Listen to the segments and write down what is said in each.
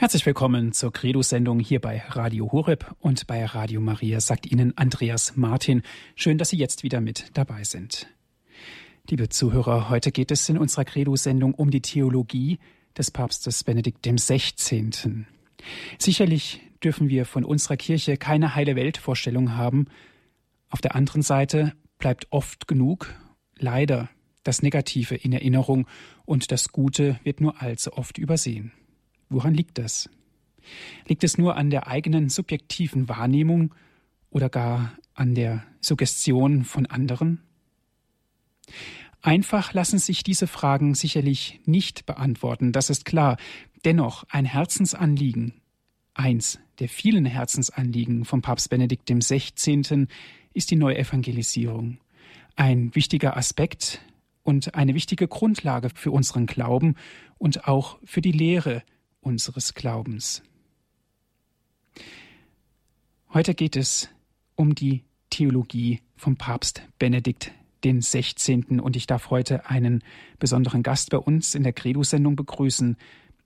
Herzlich willkommen zur Credo-Sendung hier bei Radio Horeb und bei Radio Maria, sagt Ihnen Andreas Martin. Schön, dass Sie jetzt wieder mit dabei sind. Liebe Zuhörer, heute geht es in unserer Credo-Sendung um die Theologie des Papstes Benedikt XVI. Sicherlich dürfen wir von unserer Kirche keine heile Weltvorstellung haben. Auf der anderen Seite bleibt oft genug, leider, das Negative in Erinnerung und das Gute wird nur allzu oft übersehen. Woran liegt das? Liegt es nur an der eigenen subjektiven Wahrnehmung oder gar an der Suggestion von anderen? Einfach lassen sich diese Fragen sicherlich nicht beantworten, das ist klar. Dennoch ein Herzensanliegen, eins der vielen Herzensanliegen von Papst Benedikt XVI. ist die Neuevangelisierung. Ein wichtiger Aspekt und eine wichtige Grundlage für unseren Glauben und auch für die Lehre unseres Glaubens. Heute geht es um die Theologie vom Papst Benedikt den 16. und ich darf heute einen besonderen Gast bei uns in der Credo-Sendung begrüßen.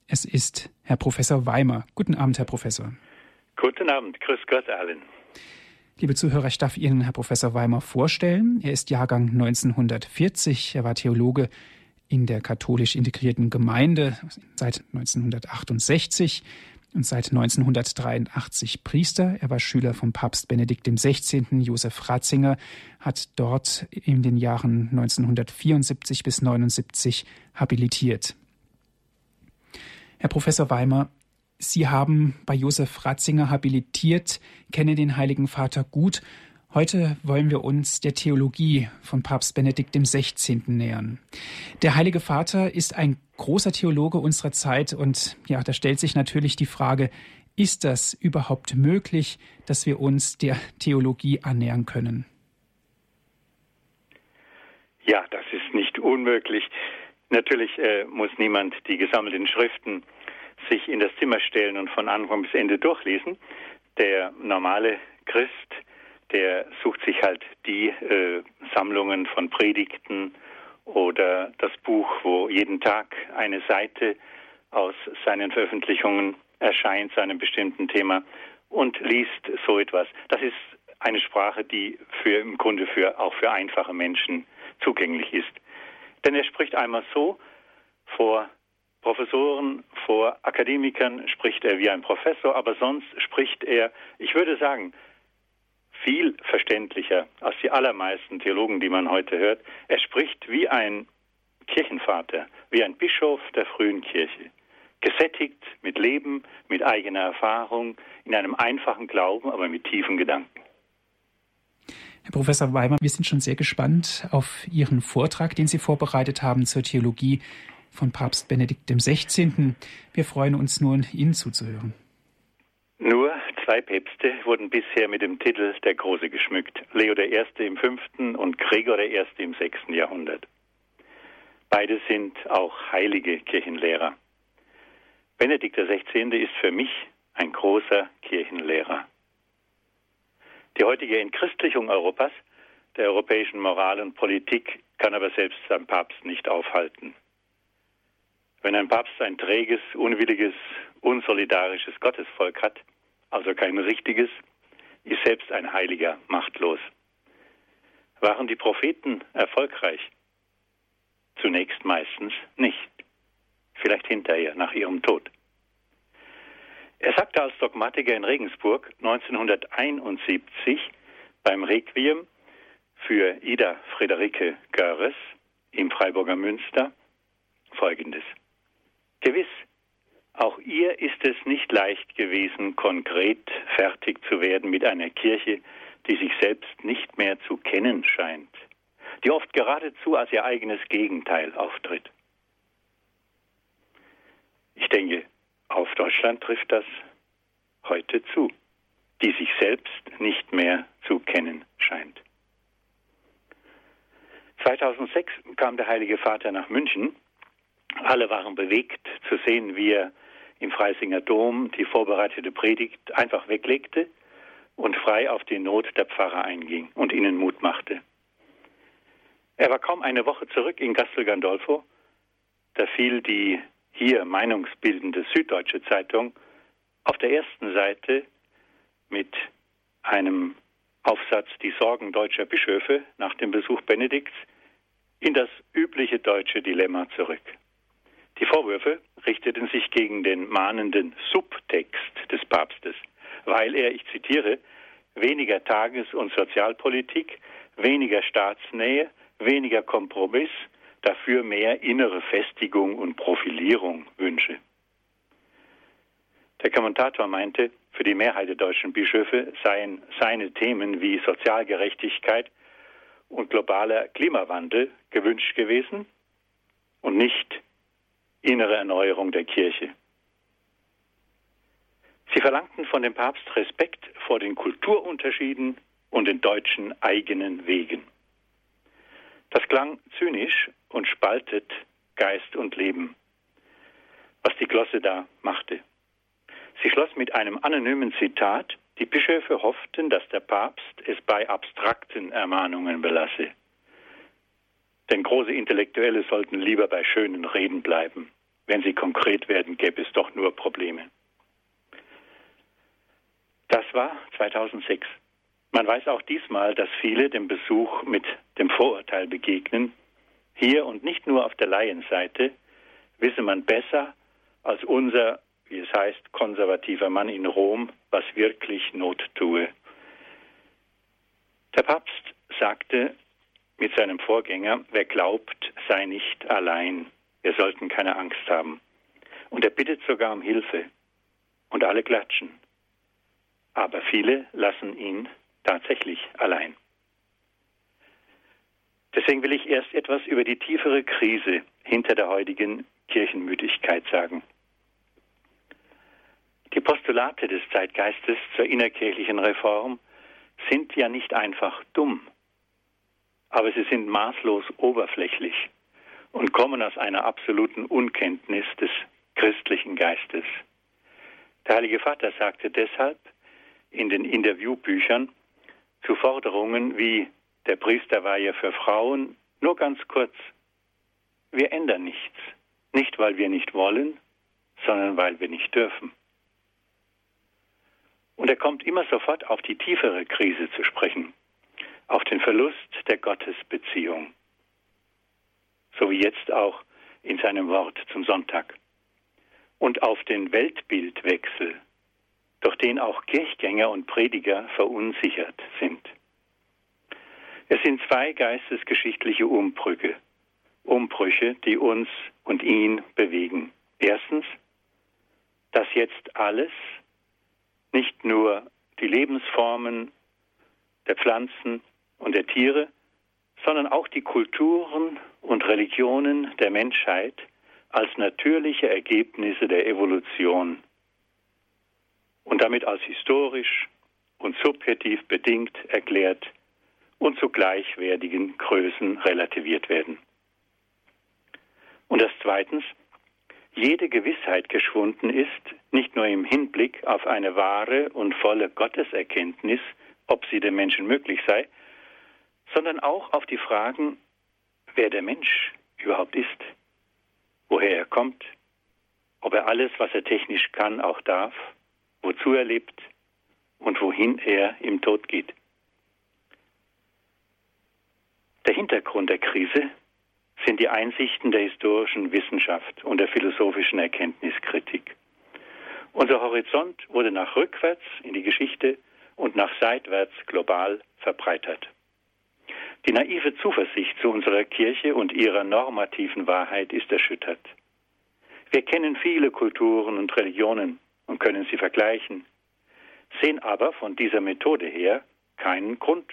Es ist Herr Professor Weimer. Guten Abend, Herr Professor. Guten Abend, grüß Gott allen. Liebe Zuhörer, ich darf Ihnen Herr Professor Weimer vorstellen. Er ist Jahrgang 1940, er war Theologe in der katholisch integrierten Gemeinde seit 1968 und seit 1983 Priester. Er war Schüler vom Papst Benedikt XVI. Josef Ratzinger, hat dort in den Jahren 1974 bis 1979 habilitiert. Herr Professor Weimer, Sie haben bei Josef Ratzinger habilitiert, kennen den Heiligen Vater gut Heute wollen wir uns der Theologie von Papst Benedikt XVI. nähern. Der Heilige Vater ist ein großer Theologe unserer Zeit und ja, da stellt sich natürlich die Frage, ist das überhaupt möglich, dass wir uns der Theologie annähern können? Ja, das ist nicht unmöglich. Natürlich äh, muss niemand die gesammelten Schriften sich in das Zimmer stellen und von Anfang bis Ende durchlesen. Der normale Christ der sucht sich halt die äh, Sammlungen von Predigten oder das Buch, wo jeden Tag eine Seite aus seinen Veröffentlichungen erscheint zu einem bestimmten Thema und liest so etwas. Das ist eine Sprache, die für im Grunde für auch für einfache Menschen zugänglich ist. Denn er spricht einmal so vor Professoren, vor Akademikern spricht er wie ein Professor, aber sonst spricht er, ich würde sagen, viel verständlicher als die allermeisten Theologen, die man heute hört. Er spricht wie ein Kirchenvater, wie ein Bischof der frühen Kirche, gesättigt mit Leben, mit eigener Erfahrung, in einem einfachen Glauben, aber mit tiefen Gedanken. Herr Professor Weimer, wir sind schon sehr gespannt auf Ihren Vortrag, den Sie vorbereitet haben zur Theologie von Papst Benedikt XVI. Wir freuen uns nun, Ihnen zuzuhören. Nur zwei Päpste wurden bisher mit dem Titel der Große geschmückt. Leo I. im 5. und Gregor I. im 6. Jahrhundert. Beide sind auch heilige Kirchenlehrer. Benedikt XVI. ist für mich ein großer Kirchenlehrer. Die heutige Entchristlichung Europas, der europäischen Moral und Politik, kann aber selbst ein Papst nicht aufhalten. Wenn ein Papst ein träges, unwilliges, unsolidarisches Gottesvolk hat, also kein richtiges, ist selbst ein Heiliger machtlos. Waren die Propheten erfolgreich? Zunächst meistens nicht. Vielleicht hinterher, nach ihrem Tod. Er sagte als Dogmatiker in Regensburg 1971 beim Requiem für Ida Friederike Görres im Freiburger Münster folgendes. Gewiss, auch ihr ist es nicht leicht gewesen, konkret fertig zu werden mit einer Kirche, die sich selbst nicht mehr zu kennen scheint, die oft geradezu als ihr eigenes Gegenteil auftritt. Ich denke, auf Deutschland trifft das heute zu, die sich selbst nicht mehr zu kennen scheint. 2006 kam der Heilige Vater nach München. Alle waren bewegt zu sehen, wie er im Freisinger Dom die vorbereitete Predigt einfach weglegte und frei auf die Not der Pfarrer einging und ihnen Mut machte. Er war kaum eine Woche zurück in Castel Gandolfo, da fiel die hier meinungsbildende Süddeutsche Zeitung auf der ersten Seite mit einem Aufsatz Die Sorgen deutscher Bischöfe nach dem Besuch Benedikts in das übliche deutsche Dilemma zurück. Die Vorwürfe richteten sich gegen den mahnenden Subtext des Papstes, weil er, ich zitiere, weniger Tages- und Sozialpolitik, weniger Staatsnähe, weniger Kompromiss, dafür mehr innere Festigung und Profilierung wünsche. Der Kommentator meinte, für die Mehrheit der deutschen Bischöfe seien seine Themen wie Sozialgerechtigkeit und globaler Klimawandel gewünscht gewesen und nicht innere Erneuerung der Kirche. Sie verlangten von dem Papst Respekt vor den Kulturunterschieden und den deutschen eigenen Wegen. Das klang zynisch und spaltet Geist und Leben, was die Glosse da machte. Sie schloss mit einem anonymen Zitat, die Bischöfe hofften, dass der Papst es bei abstrakten Ermahnungen belasse. Denn große Intellektuelle sollten lieber bei schönen Reden bleiben. Wenn sie konkret werden, gäbe es doch nur Probleme. Das war 2006. Man weiß auch diesmal, dass viele dem Besuch mit dem Vorurteil begegnen. Hier und nicht nur auf der Laienseite wisse man besser als unser, wie es heißt, konservativer Mann in Rom, was wirklich Not tue. Der Papst sagte mit seinem Vorgänger, wer glaubt, sei nicht allein. Wir sollten keine Angst haben. Und er bittet sogar um Hilfe. Und alle klatschen. Aber viele lassen ihn tatsächlich allein. Deswegen will ich erst etwas über die tiefere Krise hinter der heutigen Kirchenmüdigkeit sagen. Die Postulate des Zeitgeistes zur innerkirchlichen Reform sind ja nicht einfach dumm, aber sie sind maßlos oberflächlich und kommen aus einer absoluten Unkenntnis des christlichen Geistes. Der Heilige Vater sagte deshalb in den Interviewbüchern, zu Forderungen wie der Priesterweihe für Frauen nur ganz kurz. Wir ändern nichts. Nicht, weil wir nicht wollen, sondern weil wir nicht dürfen. Und er kommt immer sofort auf die tiefere Krise zu sprechen, auf den Verlust der Gottesbeziehung, so wie jetzt auch in seinem Wort zum Sonntag, und auf den Weltbildwechsel, durch den auch Kirchgänger und Prediger verunsichert sind. Es sind zwei geistesgeschichtliche Umbrüche, Umbrüche, die uns und ihn bewegen. Erstens, dass jetzt alles, nicht nur die Lebensformen der Pflanzen und der Tiere, sondern auch die Kulturen und Religionen der Menschheit als natürliche Ergebnisse der Evolution und damit als historisch und subjektiv bedingt erklärt und zu gleichwertigen Größen relativiert werden. Und dass zweitens jede Gewissheit geschwunden ist, nicht nur im Hinblick auf eine wahre und volle Gotteserkenntnis, ob sie dem Menschen möglich sei, sondern auch auf die Fragen, wer der Mensch überhaupt ist, woher er kommt, ob er alles, was er technisch kann, auch darf wozu er lebt und wohin er im Tod geht. Der Hintergrund der Krise sind die Einsichten der historischen Wissenschaft und der philosophischen Erkenntniskritik. Unser Horizont wurde nach rückwärts in die Geschichte und nach seitwärts global verbreitert. Die naive Zuversicht zu unserer Kirche und ihrer normativen Wahrheit ist erschüttert. Wir kennen viele Kulturen und Religionen, und können sie vergleichen, sehen aber von dieser Methode her keinen Grund,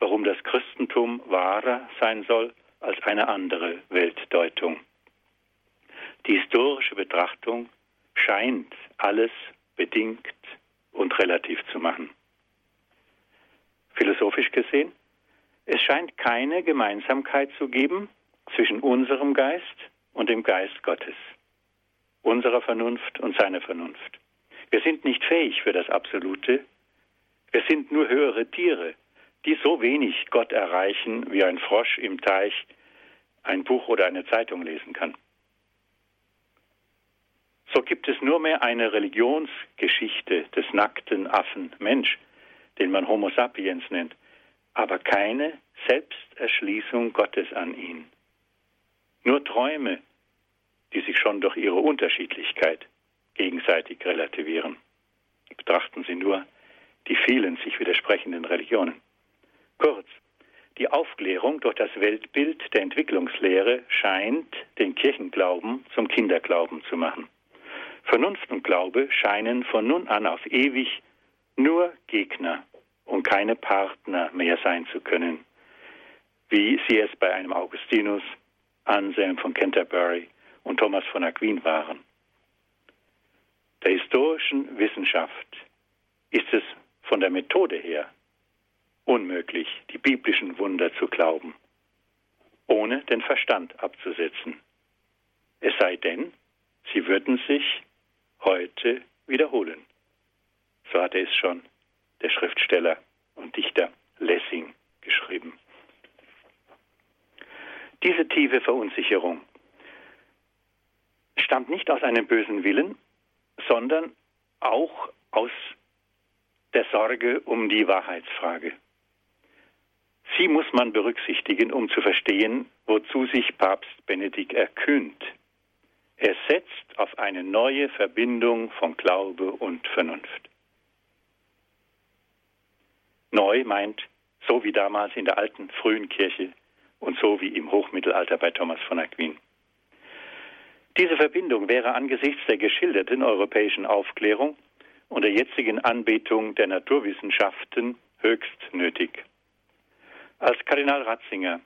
warum das Christentum wahrer sein soll als eine andere Weltdeutung. Die historische Betrachtung scheint alles bedingt und relativ zu machen. Philosophisch gesehen, es scheint keine Gemeinsamkeit zu geben zwischen unserem Geist und dem Geist Gottes unserer Vernunft und seiner Vernunft. Wir sind nicht fähig für das Absolute. Wir sind nur höhere Tiere, die so wenig Gott erreichen, wie ein Frosch im Teich ein Buch oder eine Zeitung lesen kann. So gibt es nur mehr eine Religionsgeschichte des nackten Affen Mensch, den man Homo sapiens nennt, aber keine Selbsterschließung Gottes an ihn. Nur Träume, die sich schon durch ihre Unterschiedlichkeit gegenseitig relativieren. Betrachten Sie nur die vielen sich widersprechenden Religionen. Kurz, die Aufklärung durch das Weltbild der Entwicklungslehre scheint den Kirchenglauben zum Kinderglauben zu machen. Vernunft und Glaube scheinen von nun an auf ewig nur Gegner und keine Partner mehr sein zu können, wie sie es bei einem Augustinus, Anselm von Canterbury und Thomas von Aquin waren. Der historischen Wissenschaft ist es von der Methode her unmöglich, die biblischen Wunder zu glauben, ohne den Verstand abzusetzen. Es sei denn, sie würden sich heute wiederholen. So hatte es schon der Schriftsteller und Dichter Lessing geschrieben. Diese tiefe Verunsicherung stammt nicht aus einem bösen Willen, sondern auch aus der Sorge um die Wahrheitsfrage. Sie muss man berücksichtigen, um zu verstehen, wozu sich Papst Benedikt erkühnt. Er setzt auf eine neue Verbindung von Glaube und Vernunft. Neu meint, so wie damals in der alten frühen Kirche und so wie im Hochmittelalter bei Thomas von Aquin. Diese Verbindung wäre angesichts der geschilderten europäischen Aufklärung und der jetzigen Anbetung der Naturwissenschaften höchst nötig. Als Kardinal Ratzinger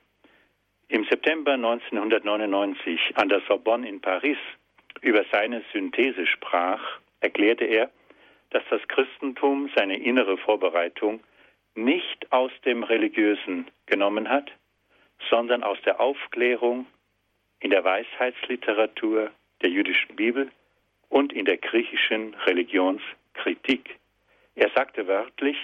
im September 1999 an der Sorbonne in Paris über seine Synthese sprach, erklärte er, dass das Christentum seine innere Vorbereitung nicht aus dem Religiösen genommen hat, sondern aus der Aufklärung in der Weisheitsliteratur der jüdischen Bibel und in der griechischen Religionskritik. Er sagte wörtlich,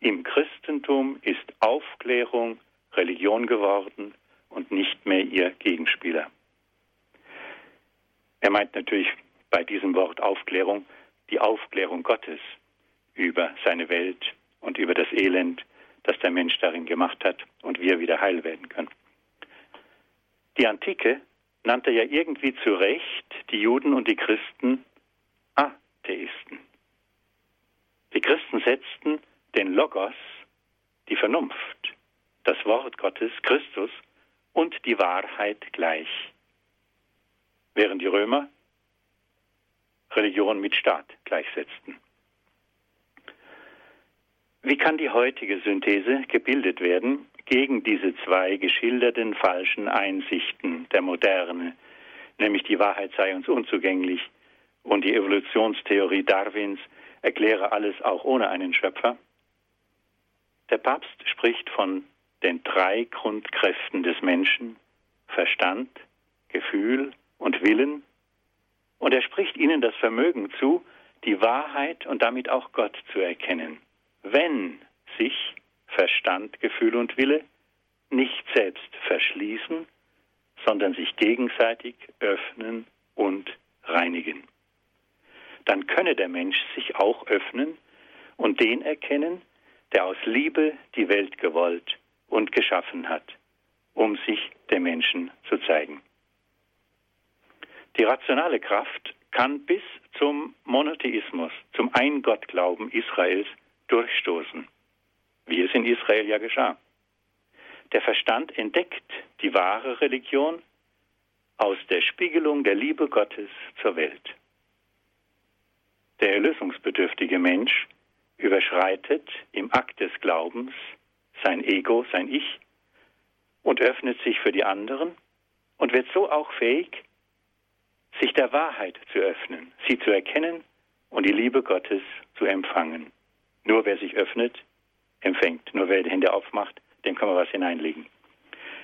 im Christentum ist Aufklärung Religion geworden und nicht mehr ihr Gegenspieler. Er meint natürlich bei diesem Wort Aufklärung die Aufklärung Gottes über seine Welt und über das Elend, das der Mensch darin gemacht hat und wie er wieder heil werden kann. Die Antike nannte ja irgendwie zu Recht die Juden und die Christen Atheisten. Die Christen setzten den Logos, die Vernunft, das Wort Gottes, Christus und die Wahrheit gleich. Während die Römer Religion mit Staat gleichsetzten. Wie kann die heutige Synthese gebildet werden gegen diese zwei geschilderten falschen Einsichten der Moderne, nämlich die Wahrheit sei uns unzugänglich und die Evolutionstheorie Darwins erkläre alles auch ohne einen Schöpfer? Der Papst spricht von den drei Grundkräften des Menschen, Verstand, Gefühl und Willen, und er spricht ihnen das Vermögen zu, die Wahrheit und damit auch Gott zu erkennen wenn sich Verstand, Gefühl und Wille nicht selbst verschließen, sondern sich gegenseitig öffnen und reinigen. Dann könne der Mensch sich auch öffnen und den erkennen, der aus Liebe die Welt gewollt und geschaffen hat, um sich dem Menschen zu zeigen. Die rationale Kraft kann bis zum Monotheismus, zum Eingottglauben Israels durchstoßen, wie es in Israel ja geschah. Der Verstand entdeckt die wahre Religion aus der Spiegelung der Liebe Gottes zur Welt. Der erlösungsbedürftige Mensch überschreitet im Akt des Glaubens sein Ego, sein Ich und öffnet sich für die anderen und wird so auch fähig, sich der Wahrheit zu öffnen, sie zu erkennen und die Liebe Gottes zu empfangen. Nur wer sich öffnet, empfängt. Nur wer die Hände aufmacht, dem kann man was hineinlegen.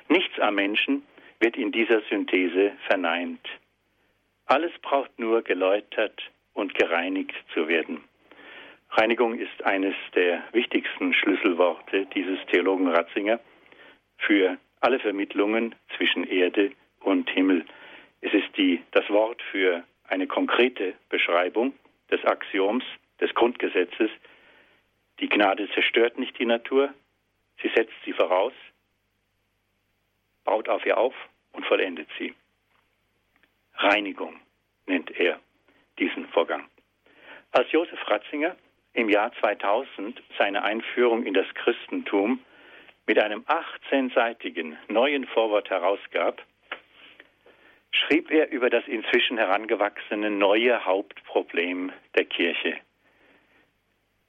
Nichts am Menschen wird in dieser Synthese verneint. Alles braucht nur geläutert und gereinigt zu werden. Reinigung ist eines der wichtigsten Schlüsselworte dieses Theologen Ratzinger für alle Vermittlungen zwischen Erde und Himmel. Es ist die, das Wort für eine konkrete Beschreibung des Axioms, des Grundgesetzes. Die Gnade zerstört nicht die Natur, sie setzt sie voraus, baut auf ihr auf und vollendet sie. Reinigung nennt er diesen Vorgang. Als Josef Ratzinger im Jahr 2000 seine Einführung in das Christentum mit einem 18-seitigen neuen Vorwort herausgab, schrieb er über das inzwischen herangewachsene neue Hauptproblem der Kirche.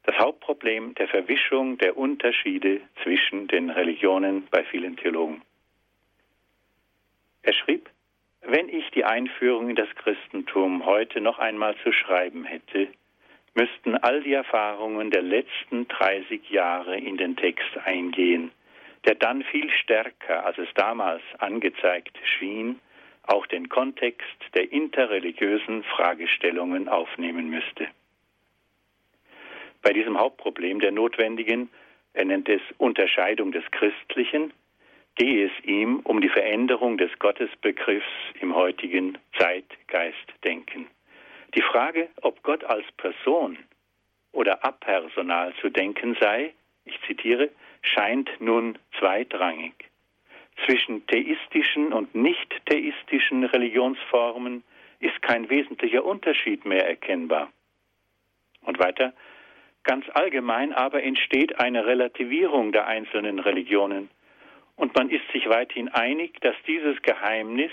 Das Hauptproblem der Verwischung der Unterschiede zwischen den Religionen bei vielen Theologen. Er schrieb, wenn ich die Einführung in das Christentum heute noch einmal zu schreiben hätte, müssten all die Erfahrungen der letzten 30 Jahre in den Text eingehen, der dann viel stärker, als es damals angezeigt schien, auch den Kontext der interreligiösen Fragestellungen aufnehmen müsste. Bei diesem Hauptproblem der notwendigen, er nennt es Unterscheidung des Christlichen, gehe es ihm um die Veränderung des Gottesbegriffs im heutigen Zeitgeistdenken. Die Frage, ob Gott als Person oder apersonal zu denken sei, ich zitiere, scheint nun zweitrangig. Zwischen theistischen und nicht theistischen Religionsformen ist kein wesentlicher Unterschied mehr erkennbar. Und weiter, ganz allgemein aber entsteht eine Relativierung der einzelnen Religionen und man ist sich weithin einig, dass dieses Geheimnis,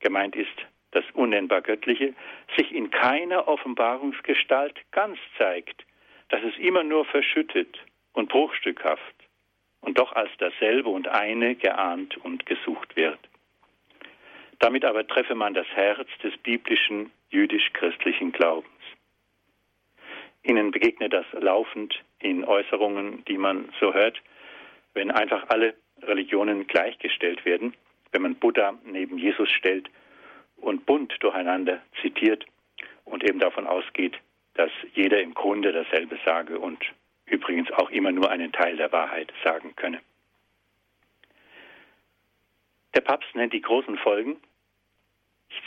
gemeint ist das unnennbar Göttliche, sich in keiner Offenbarungsgestalt ganz zeigt, dass es immer nur verschüttet und bruchstückhaft und doch als dasselbe und eine geahnt und gesucht wird. Damit aber treffe man das Herz des biblischen jüdisch-christlichen Glaubens. Ihnen begegnet das laufend in Äußerungen, die man so hört, wenn einfach alle Religionen gleichgestellt werden, wenn man Buddha neben Jesus stellt und bunt durcheinander zitiert und eben davon ausgeht, dass jeder im Grunde dasselbe sage und übrigens auch immer nur einen Teil der Wahrheit sagen könne. Der Papst nennt die großen Folgen,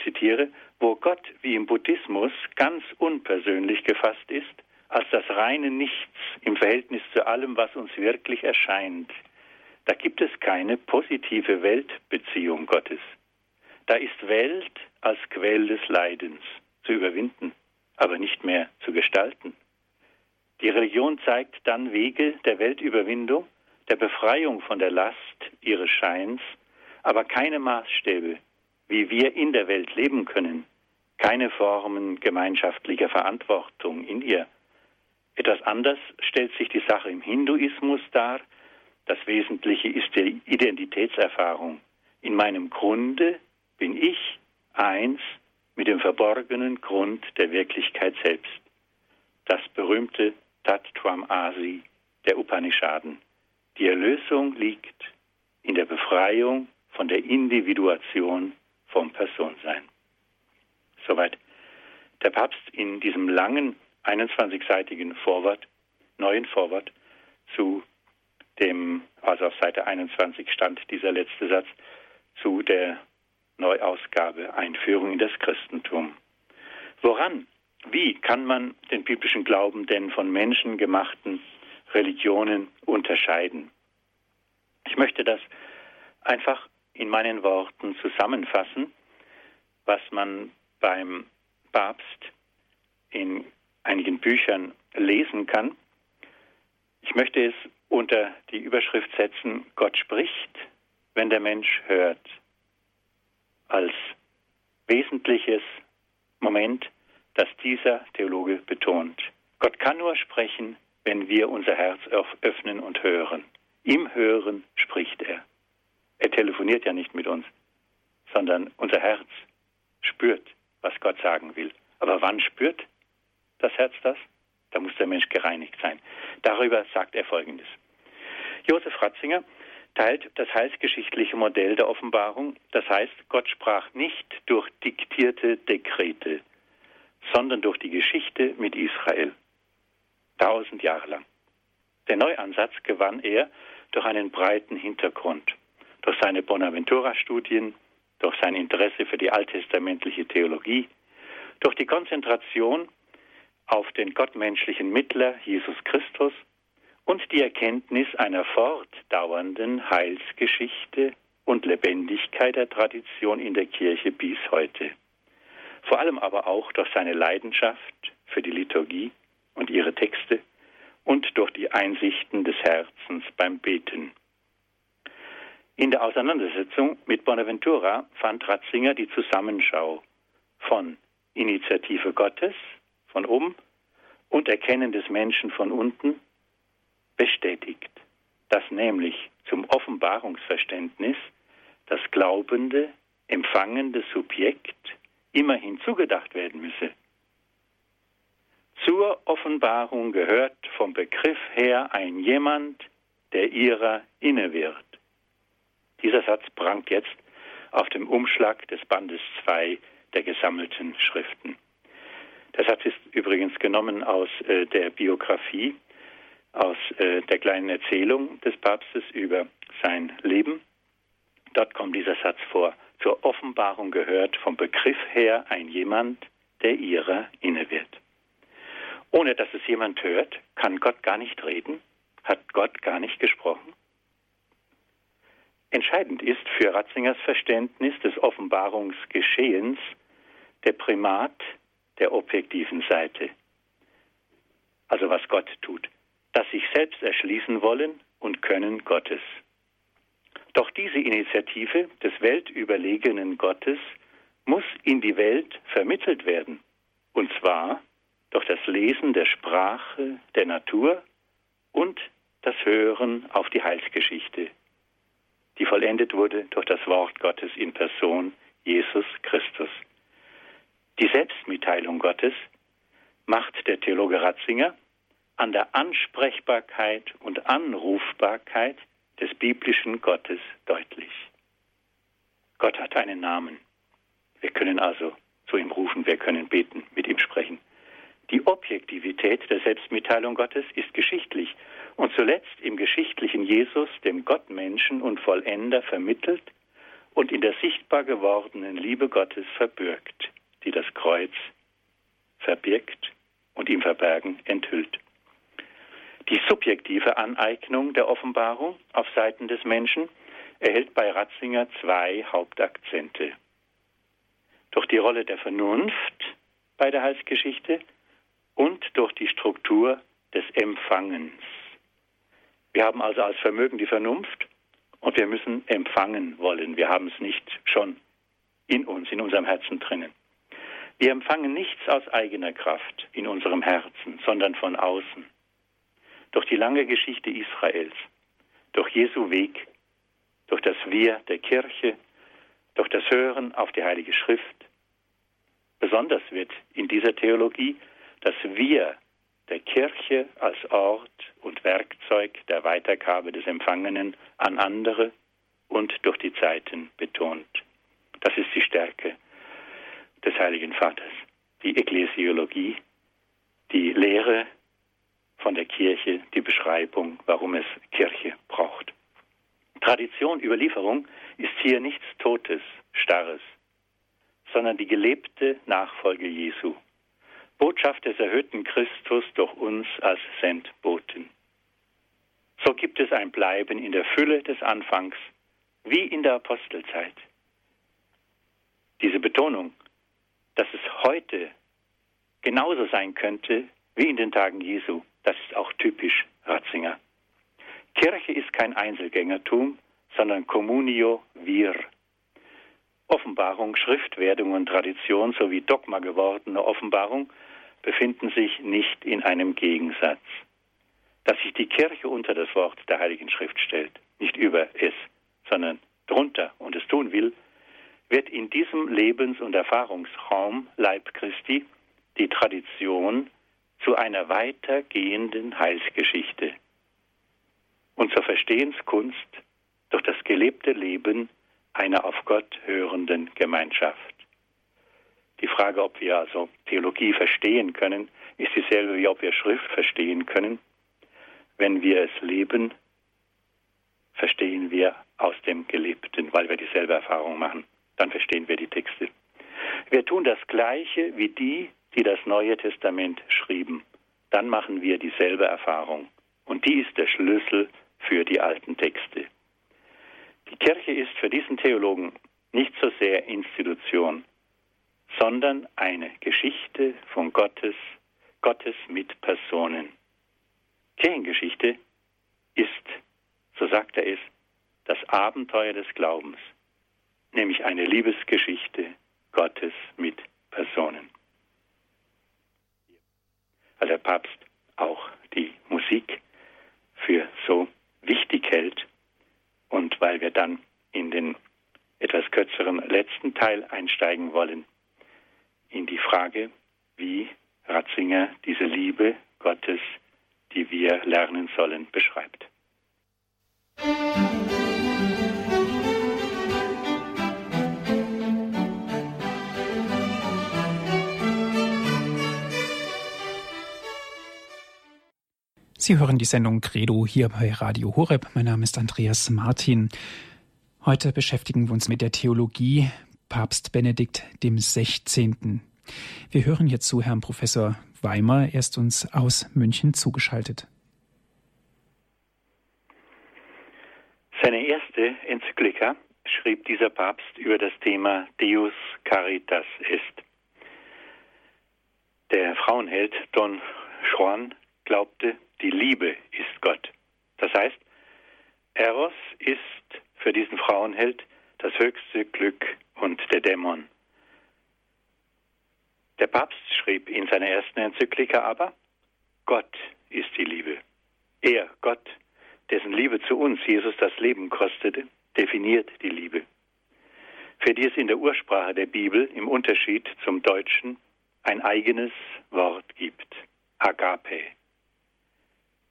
zitiere, wo Gott wie im Buddhismus ganz unpersönlich gefasst ist, als das reine Nichts im Verhältnis zu allem, was uns wirklich erscheint. Da gibt es keine positive Weltbeziehung Gottes. Da ist Welt als Quell des Leidens zu überwinden, aber nicht mehr zu gestalten. Die Religion zeigt dann Wege der Weltüberwindung, der Befreiung von der Last ihres Scheins, aber keine Maßstäbe, wie wir in der Welt leben können, keine Formen gemeinschaftlicher Verantwortung in ihr. Etwas anders stellt sich die Sache im Hinduismus dar. Das Wesentliche ist die Identitätserfahrung. In meinem Grunde bin ich eins mit dem verborgenen Grund der Wirklichkeit selbst. Das berühmte Tattvam Asi der Upanishaden. Die Erlösung liegt in der Befreiung von der Individuation vom Personsein. Soweit der Papst in diesem langen 21-seitigen Vorwort, neuen Vorwort zu dem, also auf Seite 21 stand dieser letzte Satz, zu der Neuausgabe Einführung in das Christentum. Woran, wie kann man den biblischen Glauben denn von menschengemachten Religionen unterscheiden? Ich möchte das einfach in meinen Worten zusammenfassen, was man beim Papst in einigen Büchern lesen kann. Ich möchte es unter die Überschrift setzen, Gott spricht, wenn der Mensch hört als wesentliches Moment, das dieser Theologe betont. Gott kann nur sprechen, wenn wir unser Herz öffnen und hören. Im Hören spricht er. Er telefoniert ja nicht mit uns, sondern unser Herz spürt, was Gott sagen will. Aber wann spürt das Herz das? Da muss der Mensch gereinigt sein. Darüber sagt er Folgendes. Josef Ratzinger teilt das heilsgeschichtliche Modell der Offenbarung. Das heißt, Gott sprach nicht durch diktierte Dekrete, sondern durch die Geschichte mit Israel. Tausend Jahre lang. Der Neuansatz gewann er durch einen breiten Hintergrund, durch seine Bonaventura-Studien, durch sein Interesse für die alttestamentliche Theologie, Durch die Konzentration auf den gottmenschlichen Mittler Jesus Christus und die Erkenntnis einer fortdauernden Heilsgeschichte und Lebendigkeit der Tradition in der Kirche bis heute. Vor allem aber auch durch seine Leidenschaft für die Liturgie und ihre Texte und durch die Einsichten des Herzens beim Beten. In der Auseinandersetzung mit Bonaventura fand Ratzinger die Zusammenschau von Initiative Gottes von oben und Erkennen des Menschen von unten bestätigt, dass nämlich zum Offenbarungsverständnis das glaubende, empfangende Subjekt immer hinzugedacht werden müsse. Zur Offenbarung gehört vom Begriff her ein jemand, der ihrer inne wird. Dieser Satz prangt jetzt auf dem Umschlag des Bandes 2 der gesammelten Schriften. Der Satz ist übrigens genommen aus äh, der Biografie, aus äh, der kleinen Erzählung des Papstes über sein Leben. Dort kommt dieser Satz vor. Zur Offenbarung gehört vom Begriff her ein jemand, der ihrer inne wird. Ohne dass es jemand hört, kann Gott gar nicht reden, hat Gott gar nicht gesprochen. Entscheidend ist für Ratzingers Verständnis des Offenbarungsgeschehens der Primat der objektiven Seite. Also was Gott tut, das sich selbst erschließen wollen und können Gottes. Doch diese Initiative des weltüberlegenen Gottes muss in die Welt vermittelt werden, und zwar durch das Lesen der Sprache der Natur und das Hören auf die Heilsgeschichte die vollendet wurde durch das Wort Gottes in Person Jesus Christus. Die Selbstmitteilung Gottes macht der Theologe Ratzinger an der Ansprechbarkeit und Anrufbarkeit des biblischen Gottes deutlich. Gott hat einen Namen. Wir können also zu ihm rufen, wir können beten, mit ihm sprechen. Die Objektivität der Selbstmitteilung Gottes ist geschichtlich und zuletzt im geschichtlichen Jesus, dem Gottmenschen und Vollender, vermittelt und in der sichtbar gewordenen Liebe Gottes verbürgt, die das Kreuz verbirgt und im Verbergen enthüllt. Die subjektive Aneignung der Offenbarung auf Seiten des Menschen erhält bei Ratzinger zwei Hauptakzente. Durch die Rolle der Vernunft bei der Heilsgeschichte und durch die Struktur des Empfangens. Wir haben also als Vermögen die Vernunft und wir müssen empfangen wollen. Wir haben es nicht schon in uns, in unserem Herzen drinnen. Wir empfangen nichts aus eigener Kraft in unserem Herzen, sondern von außen. Durch die lange Geschichte Israels, durch Jesu Weg, durch das Wir der Kirche, durch das Hören auf die Heilige Schrift. Besonders wird in dieser Theologie das Wir der Kirche als Ort und Werkzeug der Weitergabe des Empfangenen an andere und durch die Zeiten betont. Das ist die Stärke des Heiligen Vaters, die Ekklesiologie, die Lehre von der Kirche, die Beschreibung, warum es Kirche braucht. Tradition, Überlieferung ist hier nichts Totes, Starres, sondern die gelebte Nachfolge Jesu. Botschaft des erhöhten Christus durch uns als Sendboten. So gibt es ein Bleiben in der Fülle des Anfangs, wie in der Apostelzeit. Diese Betonung, dass es heute genauso sein könnte wie in den Tagen Jesu, das ist auch typisch Ratzinger. Kirche ist kein Einzelgängertum, sondern Communio Vir. Offenbarung, Schriftwerdung und Tradition sowie Dogma gewordene Offenbarung befinden sich nicht in einem Gegensatz. Dass sich die Kirche unter das Wort der Heiligen Schrift stellt, nicht über es, sondern drunter und es tun will, wird in diesem Lebens- und Erfahrungsraum Leib Christi die Tradition zu einer weitergehenden Heilsgeschichte und zur Verstehenskunst durch das gelebte Leben einer auf Gott hörenden Gemeinschaft. Die Frage, ob wir also Theologie verstehen können, ist dieselbe wie ob wir Schrift verstehen können. Wenn wir es leben, verstehen wir aus dem Gelebten, weil wir dieselbe Erfahrung machen. Dann verstehen wir die Texte. Wir tun das Gleiche wie die, die das Neue Testament schrieben. Dann machen wir dieselbe Erfahrung. Und die ist der Schlüssel für die alten Texte. Die Kirche ist für diesen Theologen nicht so sehr Institution, sondern eine Geschichte von Gottes, Gottes mit Personen. Kirchengeschichte ist, so sagt er es, das Abenteuer des Glaubens, nämlich eine Liebesgeschichte Gottes mit Personen. Weil der Papst auch die Musik für so wichtig hält und weil wir dann in den etwas kürzeren letzten Teil einsteigen wollen, in die Frage, wie Ratzinger diese Liebe Gottes, die wir lernen sollen, beschreibt. Sie hören die Sendung Credo hier bei Radio Horeb. Mein Name ist Andreas Martin. Heute beschäftigen wir uns mit der Theologie Papst Benedikt dem 16. Wir hören jetzt zu Herrn Professor Weimer. Er ist uns aus München zugeschaltet. Seine erste Enzyklika schrieb dieser Papst über das Thema Deus Caritas est. Der Frauenheld Don Juan glaubte, die Liebe ist Gott. Das heißt, Eros ist für diesen Frauenheld das höchste Glück und der Dämon. Der Papst schrieb in seiner ersten Enzyklika aber, Gott ist die Liebe. Er, Gott, dessen Liebe zu uns Jesus das Leben kostete, definiert die Liebe. Für die es in der Ursprache der Bibel im Unterschied zum Deutschen ein eigenes Wort gibt, Agape.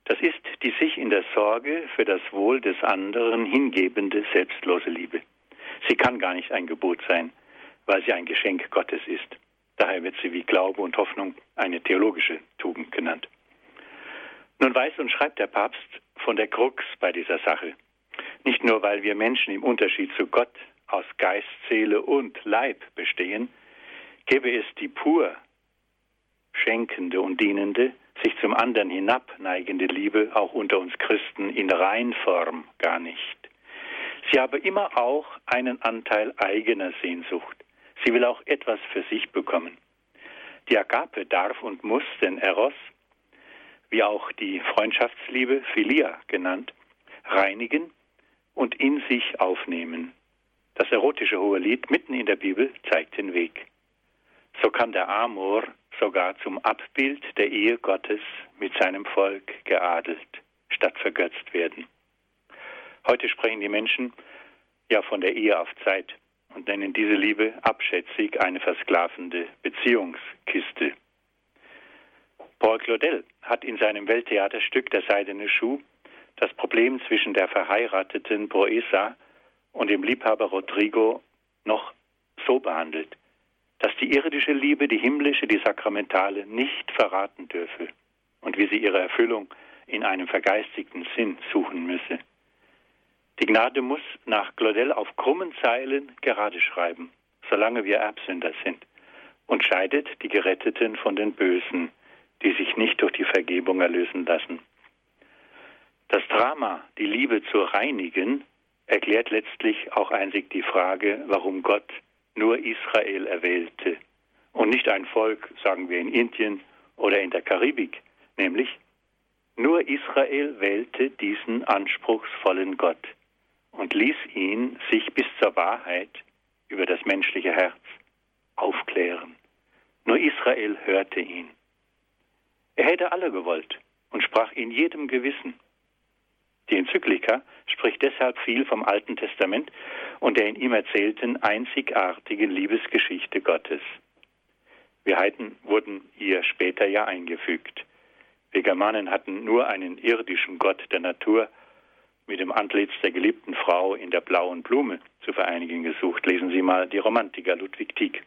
Das ist die sich in der Sorge für das Wohl des anderen hingebende, selbstlose Liebe. Sie kann gar nicht ein Gebot sein, weil sie ein Geschenk Gottes ist. Daher wird sie wie Glaube und Hoffnung eine theologische Tugend genannt. Nun weiß und schreibt der Papst von der Krux bei dieser Sache. Nicht nur, weil wir Menschen im Unterschied zu Gott aus Geist, Seele und Leib bestehen, gäbe es die pur schenkende und dienende, sich zum anderen hinabneigende Liebe auch unter uns Christen in Reinform gar nicht. Sie habe immer auch einen Anteil eigener Sehnsucht. Sie will auch etwas für sich bekommen. Die Agape darf und muss den Eros, wie auch die Freundschaftsliebe, Philia genannt, reinigen und in sich aufnehmen. Das erotische Hohelied mitten in der Bibel zeigt den Weg. So kann der Amor sogar zum Abbild der Ehe Gottes mit seinem Volk geadelt, statt vergötzt werden. Heute sprechen die Menschen ja von der Ehe auf Zeit und nennen diese Liebe abschätzig eine versklavende Beziehungskiste. Paul Claudel hat in seinem Welttheaterstück Der seidene Schuh das Problem zwischen der verheirateten Proesa und dem Liebhaber Rodrigo noch so behandelt dass die irdische Liebe die himmlische, die sakramentale nicht verraten dürfe und wie sie ihre Erfüllung in einem vergeistigten Sinn suchen müsse. Die Gnade muss nach Claudel auf krummen Zeilen gerade schreiben, solange wir Erbsünder sind, und scheidet die Geretteten von den Bösen, die sich nicht durch die Vergebung erlösen lassen. Das Drama, die Liebe zu reinigen, erklärt letztlich auch einzig die Frage, warum Gott nur Israel erwählte und nicht ein Volk, sagen wir in Indien oder in der Karibik, nämlich nur Israel wählte diesen anspruchsvollen Gott und ließ ihn sich bis zur Wahrheit über das menschliche Herz aufklären. Nur Israel hörte ihn. Er hätte alle gewollt und sprach in jedem Gewissen. Die Enzyklika spricht deshalb viel vom Alten Testament und der in ihm erzählten einzigartigen Liebesgeschichte Gottes. Wir Heiden wurden ihr später ja eingefügt. Wir Germanen hatten nur einen irdischen Gott der Natur mit dem Antlitz der geliebten Frau in der blauen Blume zu vereinigen gesucht. Lesen Sie mal die Romantiker Ludwig Tieck.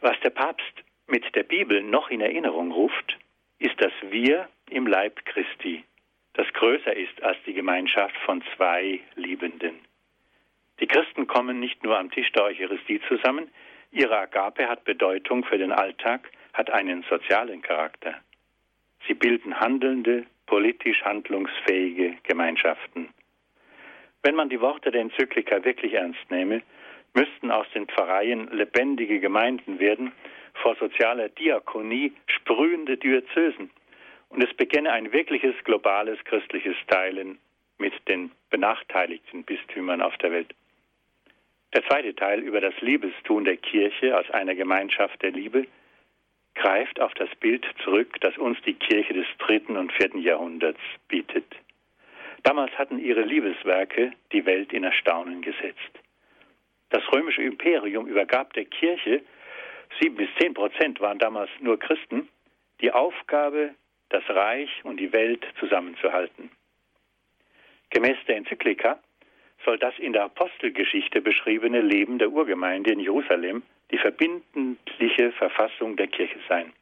Was der Papst mit der Bibel noch in Erinnerung ruft, ist dass Wir im Leib Christi das größer ist als die Gemeinschaft von zwei Liebenden. Die Christen kommen nicht nur am Tisch der Eucharistie zusammen, ihre Agape hat Bedeutung für den Alltag, hat einen sozialen Charakter. Sie bilden handelnde, politisch handlungsfähige Gemeinschaften. Wenn man die Worte der Enzyklika wirklich ernst nehme, müssten aus den Pfarreien lebendige Gemeinden werden, vor sozialer Diakonie sprühende Diözesen. Und es beginne ein wirkliches globales christliches Teilen mit den benachteiligten Bistümern auf der Welt. Der zweite Teil über das Liebestun der Kirche als einer Gemeinschaft der Liebe greift auf das Bild zurück, das uns die Kirche des dritten und vierten Jahrhunderts bietet. Damals hatten ihre Liebeswerke die Welt in Erstaunen gesetzt. Das römische Imperium übergab der Kirche, sieben bis zehn Prozent waren damals nur Christen, die Aufgabe, das Reich und die Welt zusammenzuhalten. Gemäß der Enzyklika soll das in der Apostelgeschichte beschriebene Leben der Urgemeinde in Jerusalem die verbindliche Verfassung der Kirche sein.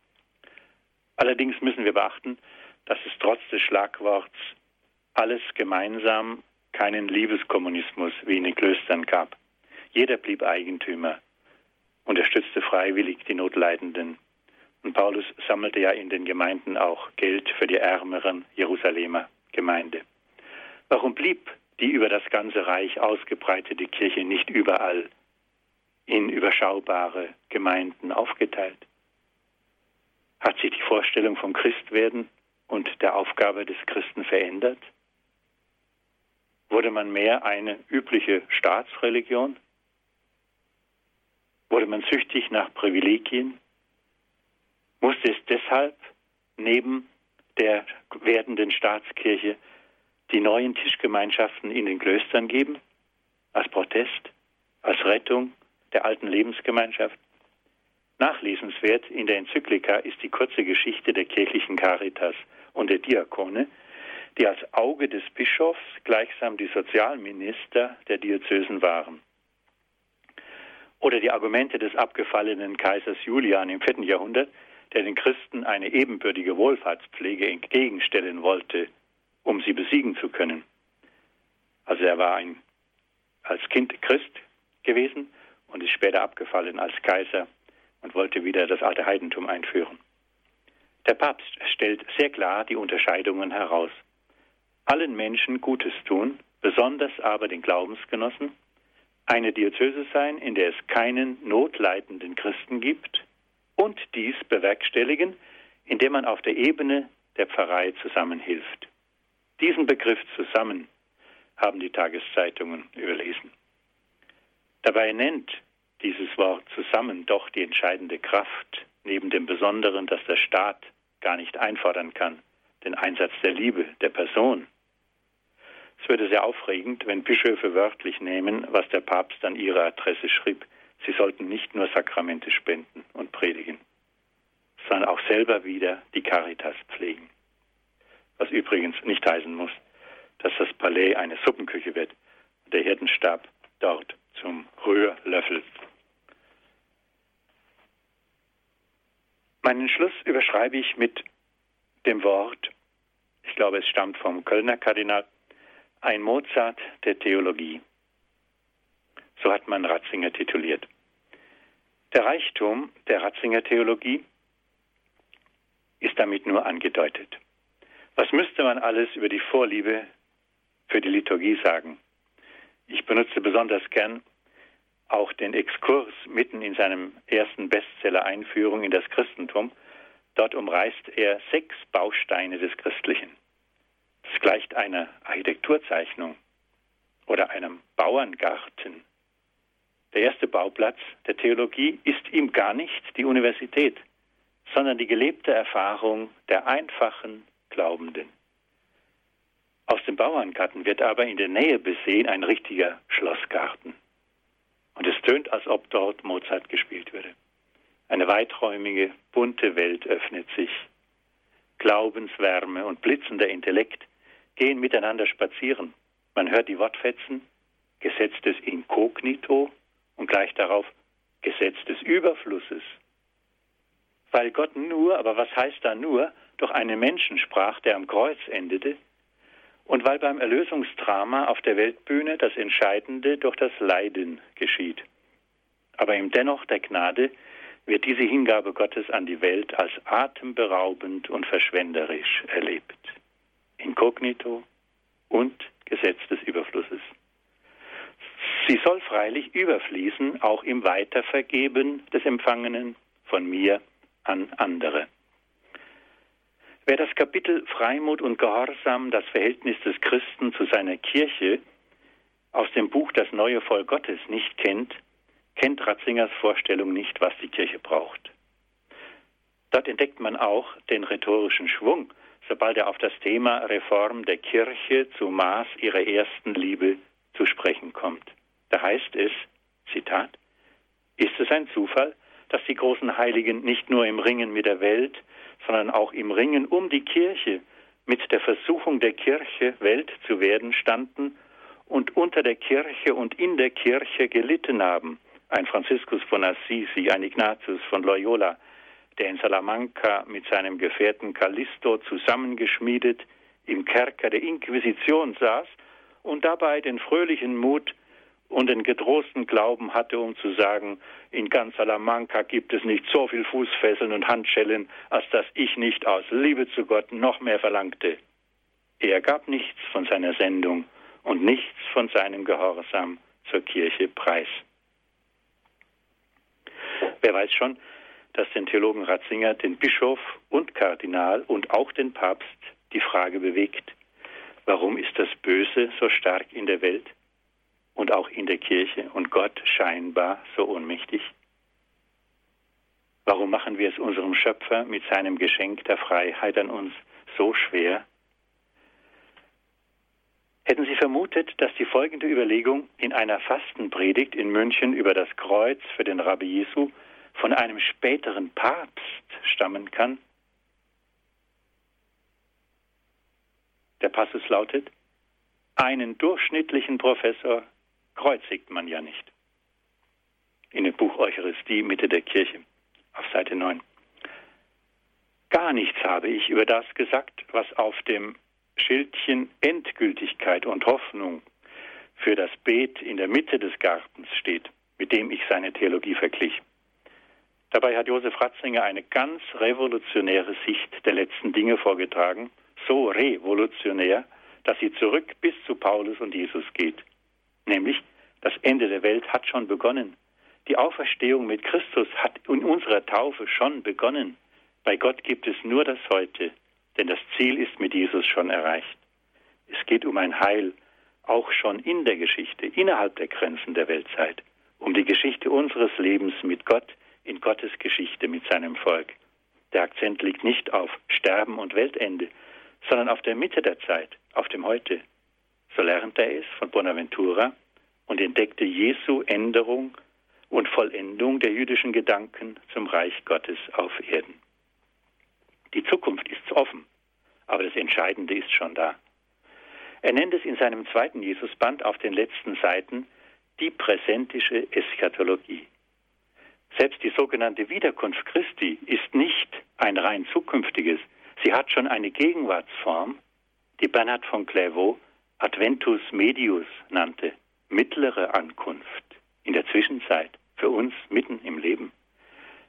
Allerdings müssen wir beachten, dass es trotz des Schlagworts alles gemeinsam keinen Liebeskommunismus wie in den Klöstern gab. Jeder blieb Eigentümer, unterstützte freiwillig die Notleidenden. Und Paulus sammelte ja in den Gemeinden auch Geld für die ärmeren Jerusalemer Gemeinde. Warum blieb die über das ganze Reich ausgebreitete Kirche nicht überall in überschaubare Gemeinden aufgeteilt? Hat sich die Vorstellung vom Christwerden und der Aufgabe des Christen verändert? Wurde man mehr eine übliche Staatsreligion? Wurde man süchtig nach Privilegien? Musste es deshalb neben der werdenden Staatskirche die neuen Tischgemeinschaften in den Klöstern geben? Als Protest? Als Rettung der alten Lebensgemeinschaft? Nachlesenswert in der Enzyklika ist die kurze Geschichte der kirchlichen Caritas und der Diakone, die als Auge des Bischofs gleichsam die Sozialminister der Diözesen waren. Oder die Argumente des abgefallenen Kaisers Julian im vierten Jahrhundert, der den Christen eine ebenbürtige Wohlfahrtspflege entgegenstellen wollte, um sie besiegen zu können. Also er war ein, als Kind Christ gewesen und ist später abgefallen als Kaiser und wollte wieder das alte Heidentum einführen. Der Papst stellt sehr klar die Unterscheidungen heraus. Allen Menschen Gutes tun, besonders aber den Glaubensgenossen, eine Diözese sein, in der es keinen notleidenden Christen gibt und dies bewerkstelligen, indem man auf der Ebene der Pfarrei zusammenhilft. Diesen Begriff zusammen haben die Tageszeitungen überlesen. Dabei nennt dieses Wort zusammen doch die entscheidende Kraft, neben dem Besonderen, dass der Staat gar nicht einfordern kann, den Einsatz der Liebe, der Person. Es würde sehr aufregend, wenn Bischöfe wörtlich nehmen, was der Papst an ihre Adresse schrieb. Sie sollten nicht nur Sakramente spenden und predigen, sondern auch selber wieder die Caritas pflegen was übrigens nicht heißen muss, dass das Palais eine Suppenküche wird und der Hirtenstab dort zum Rührlöffel. Meinen Schluss überschreibe ich mit dem Wort, ich glaube es stammt vom Kölner Kardinal, ein Mozart der Theologie. So hat man Ratzinger tituliert. Der Reichtum der Ratzinger Theologie ist damit nur angedeutet. Was müsste man alles über die Vorliebe für die Liturgie sagen? Ich benutze besonders gern auch den Exkurs mitten in seinem ersten Bestseller Einführung in das Christentum. Dort umreißt er sechs Bausteine des Christlichen. Das gleicht einer Architekturzeichnung oder einem Bauerngarten. Der erste Bauplatz der Theologie ist ihm gar nicht die Universität, sondern die gelebte Erfahrung der einfachen, Glaubenden. Aus dem Bauerngarten wird aber in der Nähe besehen ein richtiger Schlossgarten. Und es tönt, als ob dort Mozart gespielt würde. Eine weiträumige, bunte Welt öffnet sich. Glaubenswärme und blitzender Intellekt gehen miteinander spazieren. Man hört die Wortfetzen, Gesetz des Inkognito und gleich darauf Gesetz des Überflusses. Weil Gott nur, aber was heißt da nur, durch einen Menschen sprach, der am Kreuz endete, und weil beim Erlösungsdrama auf der Weltbühne das Entscheidende durch das Leiden geschieht. Aber im Dennoch der Gnade wird diese Hingabe Gottes an die Welt als atemberaubend und verschwenderisch erlebt. Inkognito und Gesetz des Überflusses. Sie soll freilich überfließen, auch im Weitervergeben des Empfangenen von mir an andere. Wer das Kapitel Freimut und Gehorsam, das Verhältnis des Christen zu seiner Kirche aus dem Buch Das neue Volk Gottes nicht kennt, kennt Ratzingers Vorstellung nicht, was die Kirche braucht. Dort entdeckt man auch den rhetorischen Schwung, sobald er auf das Thema Reform der Kirche zu Maß ihrer ersten Liebe zu sprechen kommt. Da heißt es, Zitat, ist es ein Zufall, dass die großen Heiligen nicht nur im Ringen mit der Welt, sondern auch im Ringen um die Kirche mit der Versuchung der Kirche Welt zu werden standen und unter der Kirche und in der Kirche gelitten haben. Ein Franziskus von Assisi, ein Ignatius von Loyola, der in Salamanca mit seinem Gefährten Callisto zusammengeschmiedet im Kerker der Inquisition saß und dabei den fröhlichen Mut und den getrosten Glauben hatte, um zu sagen, in ganz Salamanca gibt es nicht so viel Fußfesseln und Handschellen, als dass ich nicht aus Liebe zu Gott noch mehr verlangte. Er gab nichts von seiner Sendung und nichts von seinem Gehorsam zur Kirche preis. Wer weiß schon, dass den Theologen Ratzinger, den Bischof und Kardinal und auch den Papst die Frage bewegt, warum ist das Böse so stark in der Welt? Und auch in der Kirche und Gott scheinbar so ohnmächtig? Warum machen wir es unserem Schöpfer mit seinem Geschenk der Freiheit an uns so schwer? Hätten Sie vermutet, dass die folgende Überlegung in einer Fastenpredigt in München über das Kreuz für den Rabbi Jesu von einem späteren Papst stammen kann? Der Passus lautet, einen durchschnittlichen Professor kreuzigt man ja nicht. In dem Buch Eucharistie, Mitte der Kirche, auf Seite 9. Gar nichts habe ich über das gesagt, was auf dem Schildchen Endgültigkeit und Hoffnung für das Beet in der Mitte des Gartens steht, mit dem ich seine Theologie verglich. Dabei hat Josef Ratzinger eine ganz revolutionäre Sicht der letzten Dinge vorgetragen, so revolutionär, dass sie zurück bis zu Paulus und Jesus geht. Nämlich, das Ende der Welt hat schon begonnen. Die Auferstehung mit Christus hat in unserer Taufe schon begonnen. Bei Gott gibt es nur das Heute, denn das Ziel ist mit Jesus schon erreicht. Es geht um ein Heil, auch schon in der Geschichte, innerhalb der Grenzen der Weltzeit, um die Geschichte unseres Lebens mit Gott in Gottes Geschichte mit seinem Volk. Der Akzent liegt nicht auf Sterben und Weltende, sondern auf der Mitte der Zeit, auf dem Heute. So lernte er es von Bonaventura und entdeckte Jesu Änderung und Vollendung der jüdischen Gedanken zum Reich Gottes auf Erden. Die Zukunft ist offen, aber das Entscheidende ist schon da. Er nennt es in seinem zweiten Jesusband auf den letzten Seiten die präsentische Eschatologie. Selbst die sogenannte Wiederkunft Christi ist nicht ein rein zukünftiges, sie hat schon eine Gegenwartsform, die Bernhard von Clairvaux Adventus Medius nannte, mittlere Ankunft in der Zwischenzeit, für uns mitten im Leben.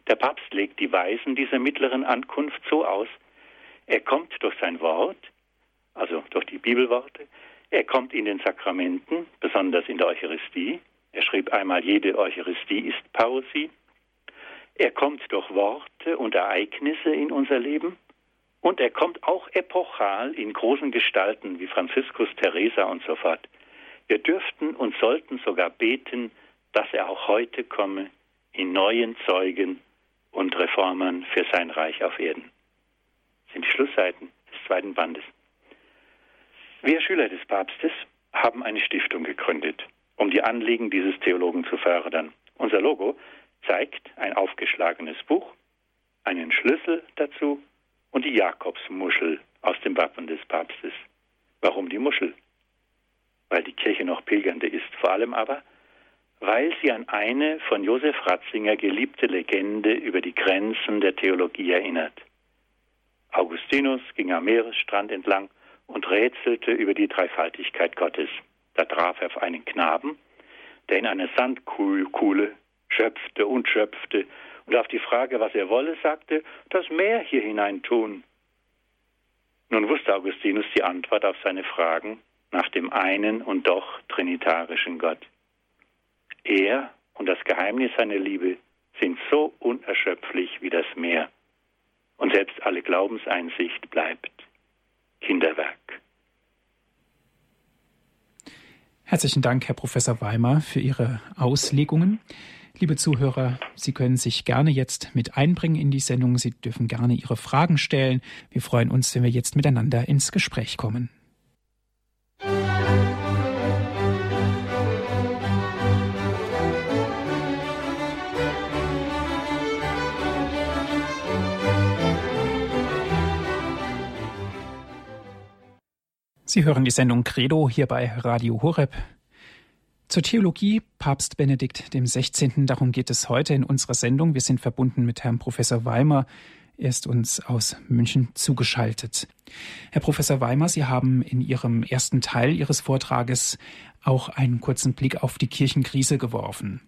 Der Papst legt die Weisen dieser mittleren Ankunft so aus, er kommt durch sein Wort, also durch die Bibelworte, er kommt in den Sakramenten, besonders in der Eucharistie. Er schrieb einmal, jede Eucharistie ist Pausi. Er kommt durch Worte und Ereignisse in unser Leben. Und er kommt auch epochal in großen Gestalten wie Franziskus, Teresa und so fort. Wir dürften und sollten sogar beten, dass er auch heute komme in neuen Zeugen und Reformern für sein Reich auf Erden. Das sind die Schlussseiten des zweiten Bandes. Wir Schüler des Papstes haben eine Stiftung gegründet, um die Anliegen dieses Theologen zu fördern. Unser Logo zeigt ein aufgeschlagenes Buch, einen Schlüssel dazu und die Jakobsmuschel aus dem Wappen des Papstes. Warum die Muschel? Weil die Kirche noch pilgernde ist, vor allem aber, weil sie an eine von Josef Ratzinger geliebte Legende über die Grenzen der Theologie erinnert. Augustinus ging am Meeresstrand entlang und rätselte über die Dreifaltigkeit Gottes. Da traf er auf einen Knaben, der in einer Sandkuhle schöpfte und schöpfte und auf die Frage, was er wolle, sagte, das Meer hier hinein tun. Nun wusste Augustinus die Antwort auf seine Fragen nach dem einen und doch trinitarischen Gott. Er und das Geheimnis seiner Liebe sind so unerschöpflich wie das Meer. Und selbst alle Glaubenseinsicht bleibt Kinderwerk. Herzlichen Dank, Herr Professor Weimer, für Ihre Auslegungen. Liebe Zuhörer, Sie können sich gerne jetzt mit einbringen in die Sendung. Sie dürfen gerne Ihre Fragen stellen. Wir freuen uns, wenn wir jetzt miteinander ins Gespräch kommen. Sie hören die Sendung Credo hier bei Radio Horeb. Zur Theologie Papst Benedikt XVI. Darum geht es heute in unserer Sendung. Wir sind verbunden mit Herrn Professor Weimer. Er ist uns aus München zugeschaltet. Herr Professor Weimer, Sie haben in Ihrem ersten Teil Ihres Vortrages auch einen kurzen Blick auf die Kirchenkrise geworfen.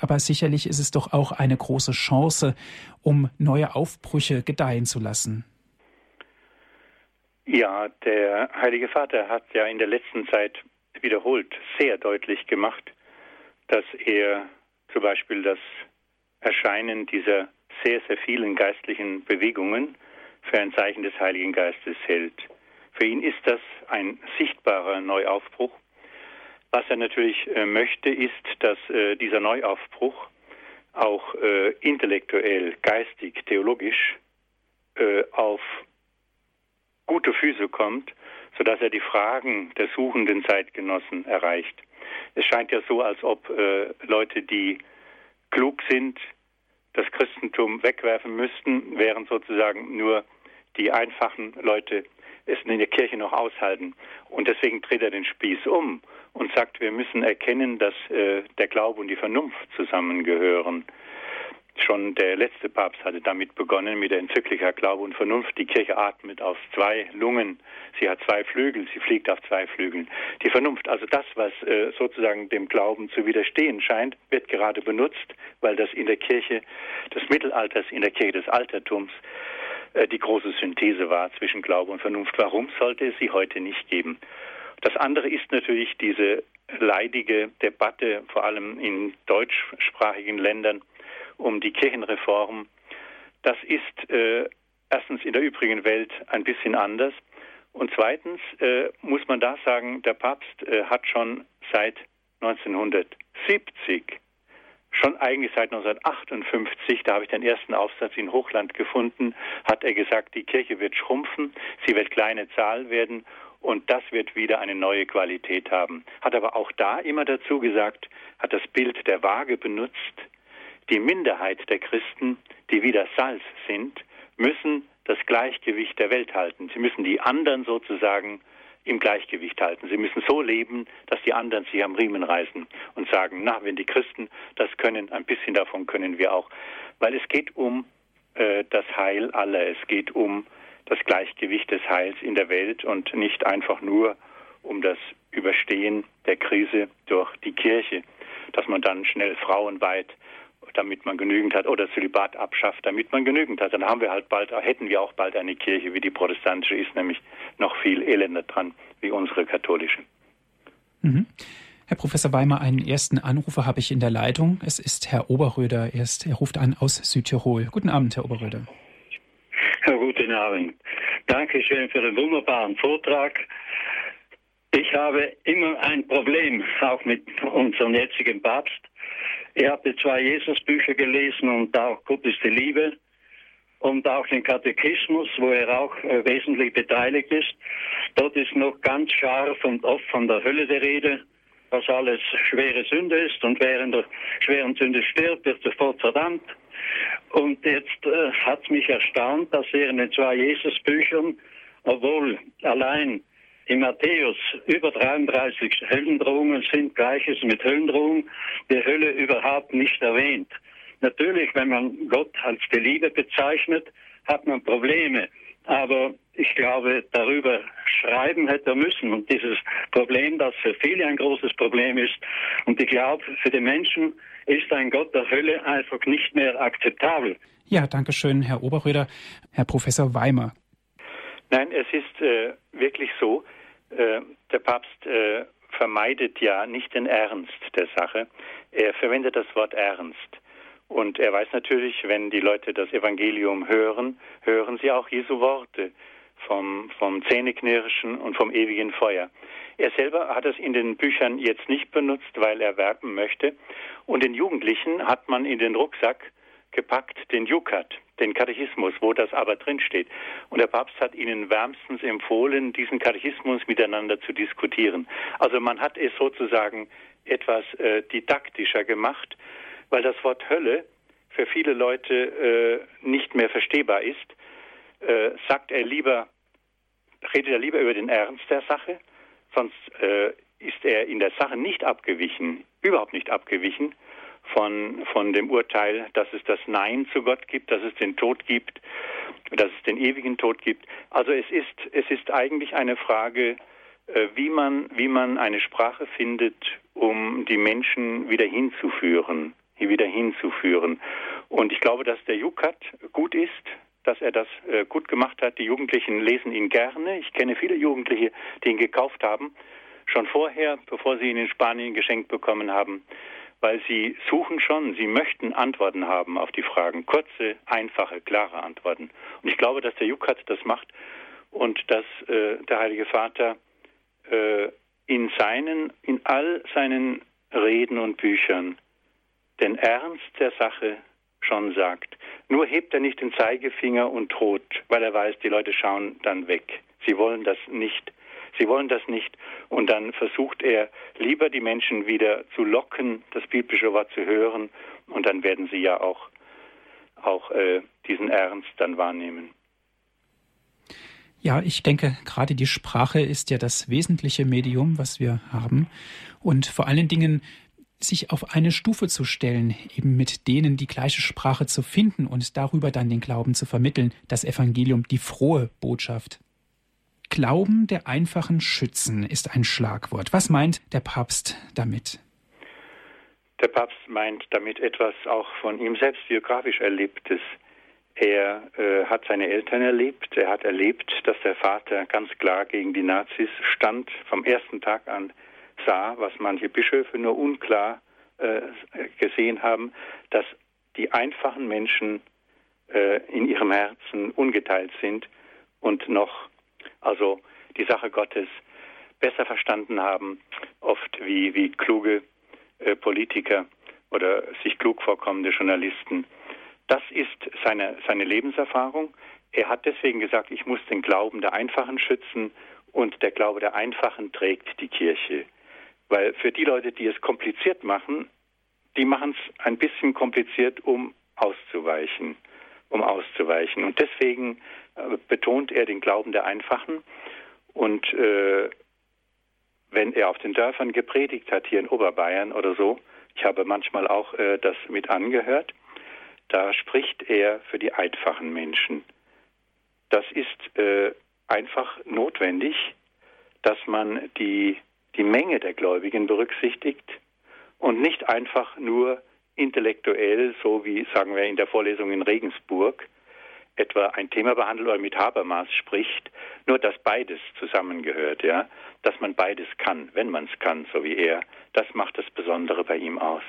Aber sicherlich ist es doch auch eine große Chance, um neue Aufbrüche gedeihen zu lassen. Ja, der Heilige Vater hat ja in der letzten Zeit wiederholt sehr deutlich gemacht, dass er zum Beispiel das Erscheinen dieser sehr, sehr vielen geistlichen Bewegungen für ein Zeichen des Heiligen Geistes hält. Für ihn ist das ein sichtbarer Neuaufbruch. Was er natürlich äh, möchte, ist, dass äh, dieser Neuaufbruch auch äh, intellektuell, geistig, theologisch auf gute Füße kommt, sodass er die Fragen der suchenden Zeitgenossen erreicht. Es scheint ja so, als ob äh, Leute, die klug sind, das Christentum wegwerfen müssten, während sozusagen nur die einfachen Leute es in der Kirche noch aushalten. Und deswegen dreht er den Spieß um und sagt, wir müssen erkennen, dass äh, der Glaube und die Vernunft zusammengehören. Schon der letzte Papst hatte damit begonnen, mit der Enzyklika Glaube und Vernunft. Die Kirche atmet aus zwei Lungen. Sie hat zwei Flügel, sie fliegt auf zwei Flügeln. Die Vernunft, also das, was äh, sozusagen dem Glauben zu widerstehen scheint, wird gerade benutzt, weil das in der Kirche des Mittelalters, in der Kirche des Altertums, äh, die große Synthese war zwischen Glaube und Vernunft. Warum sollte es sie heute nicht geben? Das andere ist natürlich diese leidige Debatte, vor allem in deutschsprachigen Ländern, um die Kirchenreform. Das ist äh, erstens in der übrigen Welt ein bisschen anders. Und zweitens äh, muss man da sagen, der Papst äh, hat schon seit 1970, schon eigentlich seit 1958, da habe ich den ersten Aufsatz in Hochland gefunden, hat er gesagt, die Kirche wird schrumpfen, sie wird kleine Zahl werden und das wird wieder eine neue Qualität haben. Hat aber auch da immer dazu gesagt, hat das Bild der Waage benutzt, die Minderheit der Christen, die wieder Salz sind, müssen das Gleichgewicht der Welt halten. Sie müssen die anderen sozusagen im Gleichgewicht halten. Sie müssen so leben, dass die anderen sich am Riemen reißen und sagen, na, wenn die Christen das können, ein bisschen davon können wir auch. Weil es geht um äh, das Heil aller, es geht um das Gleichgewicht des Heils in der Welt und nicht einfach nur um das Überstehen der Krise durch die Kirche, dass man dann schnell frauenweit damit man genügend hat, oder Zölibat abschafft, damit man genügend hat. Dann haben wir halt bald, hätten wir auch bald eine Kirche, wie die protestantische ist, nämlich noch viel elender dran wie unsere katholische. Mhm. Herr Professor Weimer, einen ersten Anrufer habe ich in der Leitung. Es ist Herr Oberröder. Er, ist, er ruft an aus Südtirol. Guten Abend, Herr Oberröder. Ja, guten Abend. Dankeschön für den wunderbaren Vortrag. Ich habe immer ein Problem, auch mit unserem jetzigen Papst. Ich habe zwei Jesusbücher gelesen und auch Gott ist die Liebe und auch den Katechismus, wo er auch äh, wesentlich beteiligt ist. Dort ist noch ganz scharf und oft von der Hölle die Rede, was alles schwere Sünde ist und wer in der schweren Sünde stirbt, wird sofort verdammt. Und jetzt äh, hat mich erstaunt, dass er in den zwei Jesusbüchern, obwohl allein in Matthäus über 33 Höllendrohungen sind, gleiches mit Höllendrohungen, die Hölle überhaupt nicht erwähnt. Natürlich, wenn man Gott als die Liebe bezeichnet, hat man Probleme. Aber ich glaube, darüber schreiben hätte er müssen. Und dieses Problem, das für viele ein großes Problem ist, und ich glaube, für die Menschen ist ein Gott der Hölle einfach nicht mehr akzeptabel. Ja, danke schön, Herr Oberröder. Herr Professor Weimer. Nein, es ist äh, wirklich so, äh, der Papst äh, vermeidet ja nicht den Ernst der Sache. Er verwendet das Wort Ernst. Und er weiß natürlich, wenn die Leute das Evangelium hören, hören sie auch Jesu Worte vom, vom Zähneknirschen und vom ewigen Feuer. Er selber hat es in den Büchern jetzt nicht benutzt, weil er werben möchte. Und den Jugendlichen hat man in den Rucksack gepackt, den Jukat, den Katechismus, wo das aber drinsteht. Und der Papst hat ihnen wärmstens empfohlen, diesen Katechismus miteinander zu diskutieren. Also man hat es sozusagen etwas äh, didaktischer gemacht, weil das Wort Hölle für viele Leute äh, nicht mehr verstehbar ist. Äh, sagt er lieber, redet er lieber über den Ernst der Sache, sonst äh, ist er in der Sache nicht abgewichen, überhaupt nicht abgewichen von, von dem Urteil, dass es das Nein zu Gott gibt, dass es den Tod gibt, dass es den ewigen Tod gibt. Also es ist, es ist eigentlich eine Frage, äh, wie man, wie man eine Sprache findet, um die Menschen wieder hinzuführen, hier wieder hinzuführen. Und ich glaube, dass der Jukat gut ist, dass er das äh, gut gemacht hat. Die Jugendlichen lesen ihn gerne. Ich kenne viele Jugendliche, die ihn gekauft haben, schon vorher, bevor sie ihn in Spanien geschenkt bekommen haben weil sie suchen schon, sie möchten Antworten haben auf die Fragen, kurze, einfache, klare Antworten. Und ich glaube, dass der Jukat das macht und dass äh, der Heilige Vater äh, in seinen, in all seinen Reden und Büchern den Ernst der Sache schon sagt. Nur hebt er nicht den Zeigefinger und droht, weil er weiß, die Leute schauen dann weg. Sie wollen das nicht Sie wollen das nicht. Und dann versucht er lieber die Menschen wieder zu locken, das biblische Wort zu hören. Und dann werden sie ja auch, auch äh, diesen Ernst dann wahrnehmen. Ja, ich denke, gerade die Sprache ist ja das wesentliche Medium, was wir haben. Und vor allen Dingen sich auf eine Stufe zu stellen, eben mit denen die gleiche Sprache zu finden und darüber dann den Glauben zu vermitteln, das Evangelium, die frohe Botschaft. Glauben der einfachen Schützen ist ein Schlagwort. Was meint der Papst damit? Der Papst meint damit etwas auch von ihm selbst biografisch Erlebtes. Er äh, hat seine Eltern erlebt. Er hat erlebt, dass der Vater ganz klar gegen die Nazis stand, vom ersten Tag an sah, was manche Bischöfe nur unklar äh, gesehen haben, dass die einfachen Menschen äh, in ihrem Herzen ungeteilt sind und noch also die Sache Gottes besser verstanden haben, oft wie, wie kluge äh, Politiker oder sich klug vorkommende Journalisten. Das ist seine, seine Lebenserfahrung. Er hat deswegen gesagt, ich muss den Glauben der Einfachen schützen und der Glaube der Einfachen trägt die Kirche. Weil für die Leute, die es kompliziert machen, die machen es ein bisschen kompliziert, um auszuweichen, um auszuweichen. Und deswegen äh, betont er den Glauben der Einfachen und äh, wenn er auf den Dörfern gepredigt hat, hier in Oberbayern oder so, ich habe manchmal auch äh, das mit angehört, da spricht er für die einfachen Menschen. Das ist äh, einfach notwendig, dass man die, die Menge der Gläubigen berücksichtigt und nicht einfach nur intellektuell, so wie sagen wir in der Vorlesung in Regensburg, etwa ein Thema behandelt oder mit Habermas spricht, nur dass beides zusammengehört, ja, dass man beides kann, wenn man es kann, so wie er, das macht das Besondere bei ihm aus.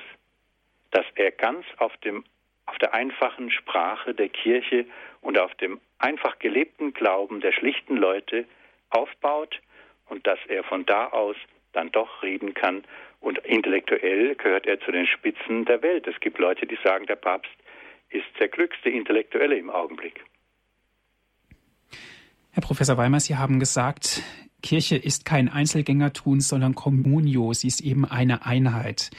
Dass er ganz auf dem auf der einfachen Sprache der Kirche und auf dem einfach gelebten Glauben der schlichten Leute aufbaut und dass er von da aus dann doch reden kann. Und intellektuell gehört er zu den Spitzen der Welt. Es gibt Leute, die sagen, der Papst ist der glückste Intellektuelle im Augenblick. Herr Professor Weimar, Sie haben gesagt, Kirche ist kein Einzelgängertun, sondern Communio. Sie ist eben eine Einheit.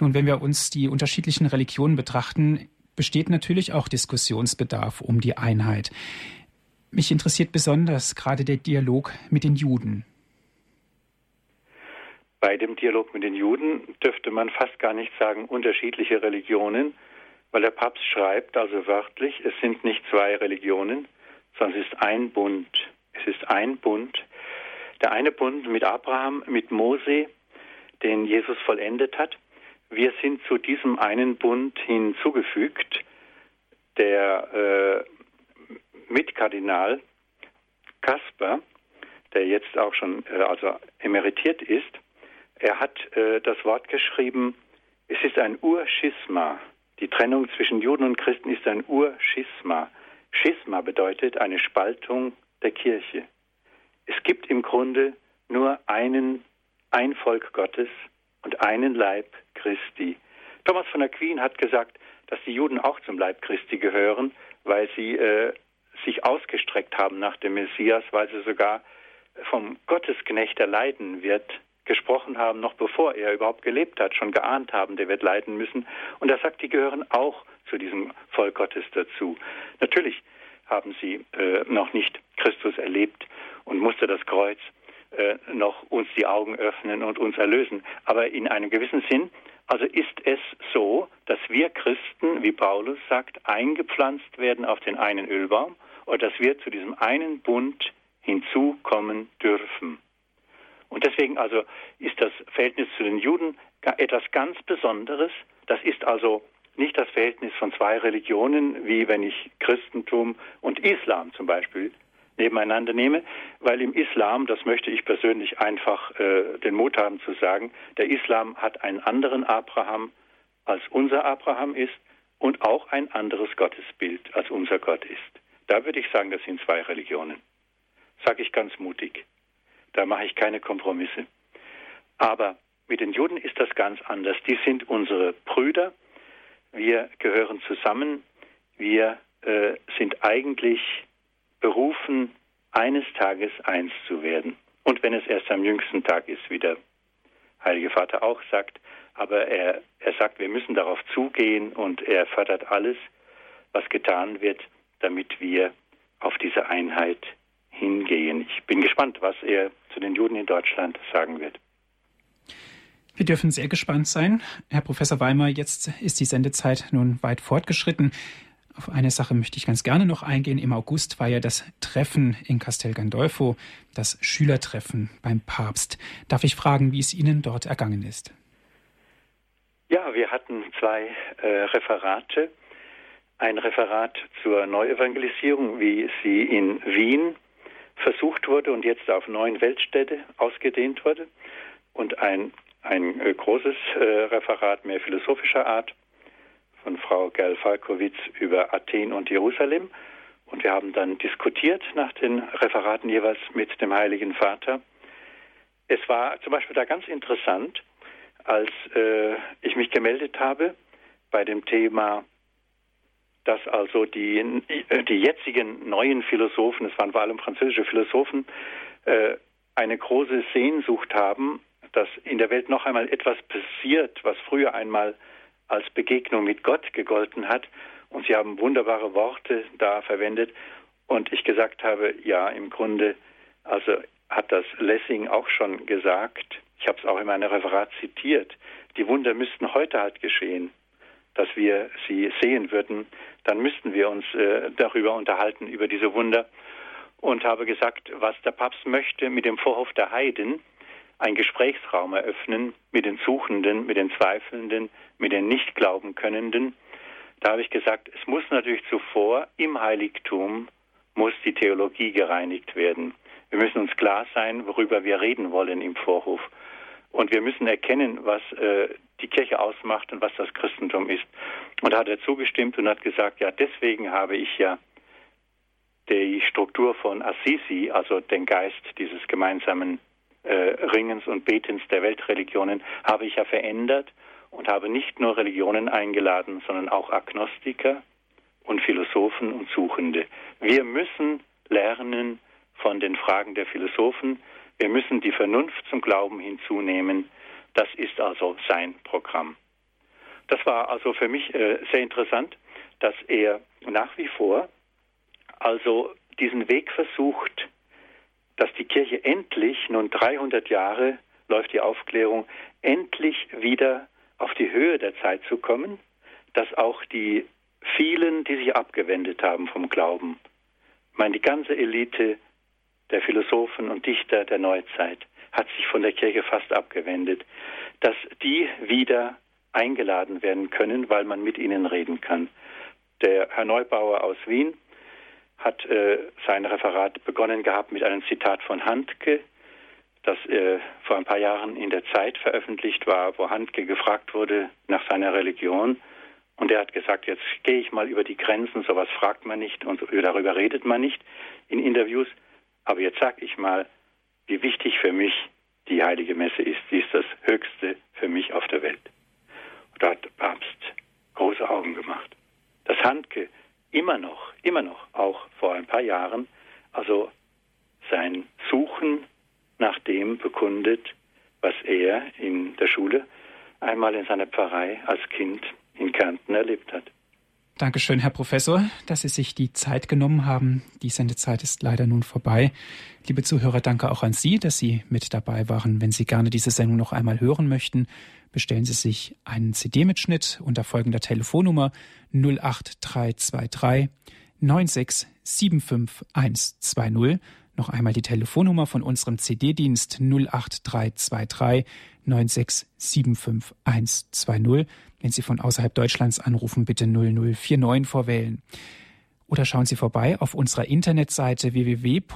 Nun, wenn wir uns die unterschiedlichen Religionen betrachten, besteht natürlich auch Diskussionsbedarf um die Einheit. Mich interessiert besonders gerade der Dialog mit den Juden. Bei dem Dialog mit den Juden dürfte man fast gar nicht sagen unterschiedliche Religionen, weil der Papst schreibt, also wörtlich, es sind nicht zwei Religionen, sondern es ist ein Bund. Es ist ein Bund. Der eine Bund mit Abraham, mit Mose, den Jesus vollendet hat. Wir sind zu diesem einen Bund hinzugefügt. Der äh, Mitkardinal Kasper, der jetzt auch schon äh, also emeritiert ist, er hat äh, das Wort geschrieben, es ist ein Urschisma. Die Trennung zwischen Juden und Christen ist ein Urschisma. Schisma bedeutet eine Spaltung der Kirche. Es gibt im Grunde nur einen, ein Volk Gottes und einen Leib Christi. Thomas von Aquin hat gesagt, dass die Juden auch zum Leib Christi gehören, weil sie äh, sich ausgestreckt haben nach dem Messias, weil sie sogar vom Gottesknecht, der leiden wird, gesprochen haben, noch bevor er überhaupt gelebt hat, schon geahnt haben, der wird leiden müssen. Und er sagt, die gehören auch zu diesem Volk Gottes dazu. Natürlich haben sie äh, noch nicht Christus erlebt und musste das Kreuz äh, noch uns die Augen öffnen und uns erlösen. Aber in einem gewissen Sinn, also ist es so, dass wir Christen, wie Paulus sagt, eingepflanzt werden auf den einen Ölbaum oder dass wir zu diesem einen Bund hinzukommen dürfen. Und deswegen also ist das Verhältnis zu den Juden etwas ganz Besonderes. Das ist also nicht das Verhältnis von zwei Religionen, wie wenn ich Christentum und Islam zum Beispiel nebeneinander nehme, weil im Islam, das möchte ich persönlich einfach äh, den Mut haben zu sagen, der Islam hat einen anderen Abraham, als unser Abraham ist und auch ein anderes Gottesbild, als unser Gott ist. Da würde ich sagen, das sind zwei Religionen. Sage ich ganz mutig. Da mache ich keine Kompromisse. Aber mit den Juden ist das ganz anders. Die sind unsere Brüder. Wir gehören zusammen. Wir äh, sind eigentlich berufen, eines Tages eins zu werden. Und wenn es erst am jüngsten Tag ist, wie der Heilige Vater auch sagt, aber er, er sagt, wir müssen darauf zugehen und er fördert alles, was getan wird, damit wir auf diese Einheit hingehen. Ich bin gespannt, was er zu den Juden in Deutschland sagen wird. Wir dürfen sehr gespannt sein. Herr Professor Weimer, jetzt ist die Sendezeit nun weit fortgeschritten. Auf eine Sache möchte ich ganz gerne noch eingehen. Im August war ja das Treffen in Castel Gandolfo, das Schülertreffen beim Papst. Darf ich fragen, wie es Ihnen dort ergangen ist? Ja, wir hatten zwei äh, Referate. Ein Referat zur Neuevangelisierung, wie sie in Wien versucht wurde und jetzt auf neun Weltstädte ausgedehnt wurde und ein, ein äh, großes äh, Referat mehr philosophischer Art von Frau Gerl Falkowitz über Athen und Jerusalem. Und wir haben dann diskutiert nach den Referaten jeweils mit dem Heiligen Vater. Es war zum Beispiel da ganz interessant, als äh, ich mich gemeldet habe bei dem Thema dass also die, die jetzigen neuen Philosophen, es waren vor allem französische Philosophen, äh, eine große Sehnsucht haben, dass in der Welt noch einmal etwas passiert, was früher einmal als Begegnung mit Gott gegolten hat. Und sie haben wunderbare Worte da verwendet. Und ich gesagt habe, ja, im Grunde, also hat das Lessing auch schon gesagt. Ich habe es auch in meinem Referat zitiert. Die Wunder müssten heute halt geschehen dass wir sie sehen würden, dann müssten wir uns äh, darüber unterhalten, über diese Wunder. Und habe gesagt, was der Papst möchte mit dem Vorhof der Heiden, einen Gesprächsraum eröffnen mit den Suchenden, mit den Zweifelnden, mit den nicht glauben Könnenden. Da habe ich gesagt, es muss natürlich zuvor im Heiligtum muss die Theologie gereinigt werden. Wir müssen uns klar sein, worüber wir reden wollen im Vorhof. Und wir müssen erkennen, was äh, die Kirche ausmacht und was das Christentum ist. Und da hat er zugestimmt und hat gesagt, ja, deswegen habe ich ja die Struktur von Assisi, also den Geist dieses gemeinsamen äh, Ringens und Betens der Weltreligionen, habe ich ja verändert und habe nicht nur Religionen eingeladen, sondern auch Agnostiker und Philosophen und Suchende. Wir müssen lernen von den Fragen der Philosophen, wir müssen die Vernunft zum Glauben hinzunehmen. Das ist also sein Programm. Das war also für mich äh, sehr interessant, dass er nach wie vor also diesen Weg versucht, dass die Kirche endlich, nun 300 Jahre läuft die Aufklärung, endlich wieder auf die Höhe der Zeit zu kommen, dass auch die vielen, die sich abgewendet haben vom Glauben, ich meine, die ganze Elite der Philosophen und Dichter der Neuzeit, hat sich von der Kirche fast abgewendet, dass die wieder eingeladen werden können, weil man mit ihnen reden kann. Der Herr Neubauer aus Wien hat äh, sein Referat begonnen gehabt mit einem Zitat von Handke, das äh, vor ein paar Jahren in der Zeit veröffentlicht war, wo Handke gefragt wurde nach seiner Religion. Und er hat gesagt, jetzt gehe ich mal über die Grenzen, sowas fragt man nicht und darüber redet man nicht in Interviews. Aber jetzt sage ich mal, wie wichtig für mich die heilige Messe ist. Sie ist das Höchste für mich auf der Welt. Da hat Papst große Augen gemacht. Das Handke immer noch, immer noch, auch vor ein paar Jahren, also sein Suchen nach dem bekundet, was er in der Schule einmal in seiner Pfarrei als Kind in Kärnten erlebt hat. Dankeschön, Herr Professor, dass Sie sich die Zeit genommen haben. Die Sendezeit ist leider nun vorbei. Liebe Zuhörer, danke auch an Sie, dass Sie mit dabei waren. Wenn Sie gerne diese Sendung noch einmal hören möchten, bestellen Sie sich einen CD-Mitschnitt unter folgender Telefonnummer 08323 9675120. Noch einmal die Telefonnummer von unserem CD-Dienst 08323 9675120. Wenn Sie von außerhalb Deutschlands anrufen, bitte 0049 vorwählen. Oder schauen Sie vorbei auf unserer Internetseite www.horeb.org.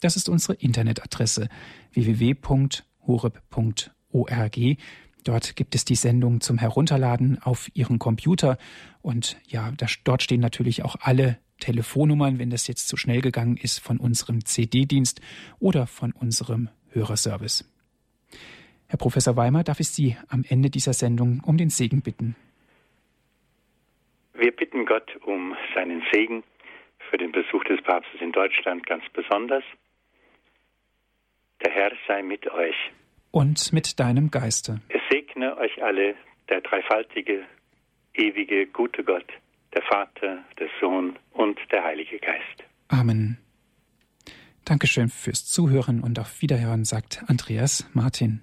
Das ist unsere Internetadresse www.horeb.org. Dort gibt es die Sendung zum Herunterladen auf Ihren Computer. Und ja, da, dort stehen natürlich auch alle Telefonnummern, wenn das jetzt zu schnell gegangen ist, von unserem CD-Dienst oder von unserem Hörerservice. Herr Professor Weimer, darf ich Sie am Ende dieser Sendung um den Segen bitten? Wir bitten Gott um seinen Segen für den Besuch des Papstes in Deutschland ganz besonders. Der Herr sei mit euch. Und mit deinem Geiste. Es segne euch alle der dreifaltige, ewige, gute Gott, der Vater, der Sohn und der Heilige Geist. Amen. Dankeschön fürs Zuhören und auf Wiederhören, sagt Andreas Martin.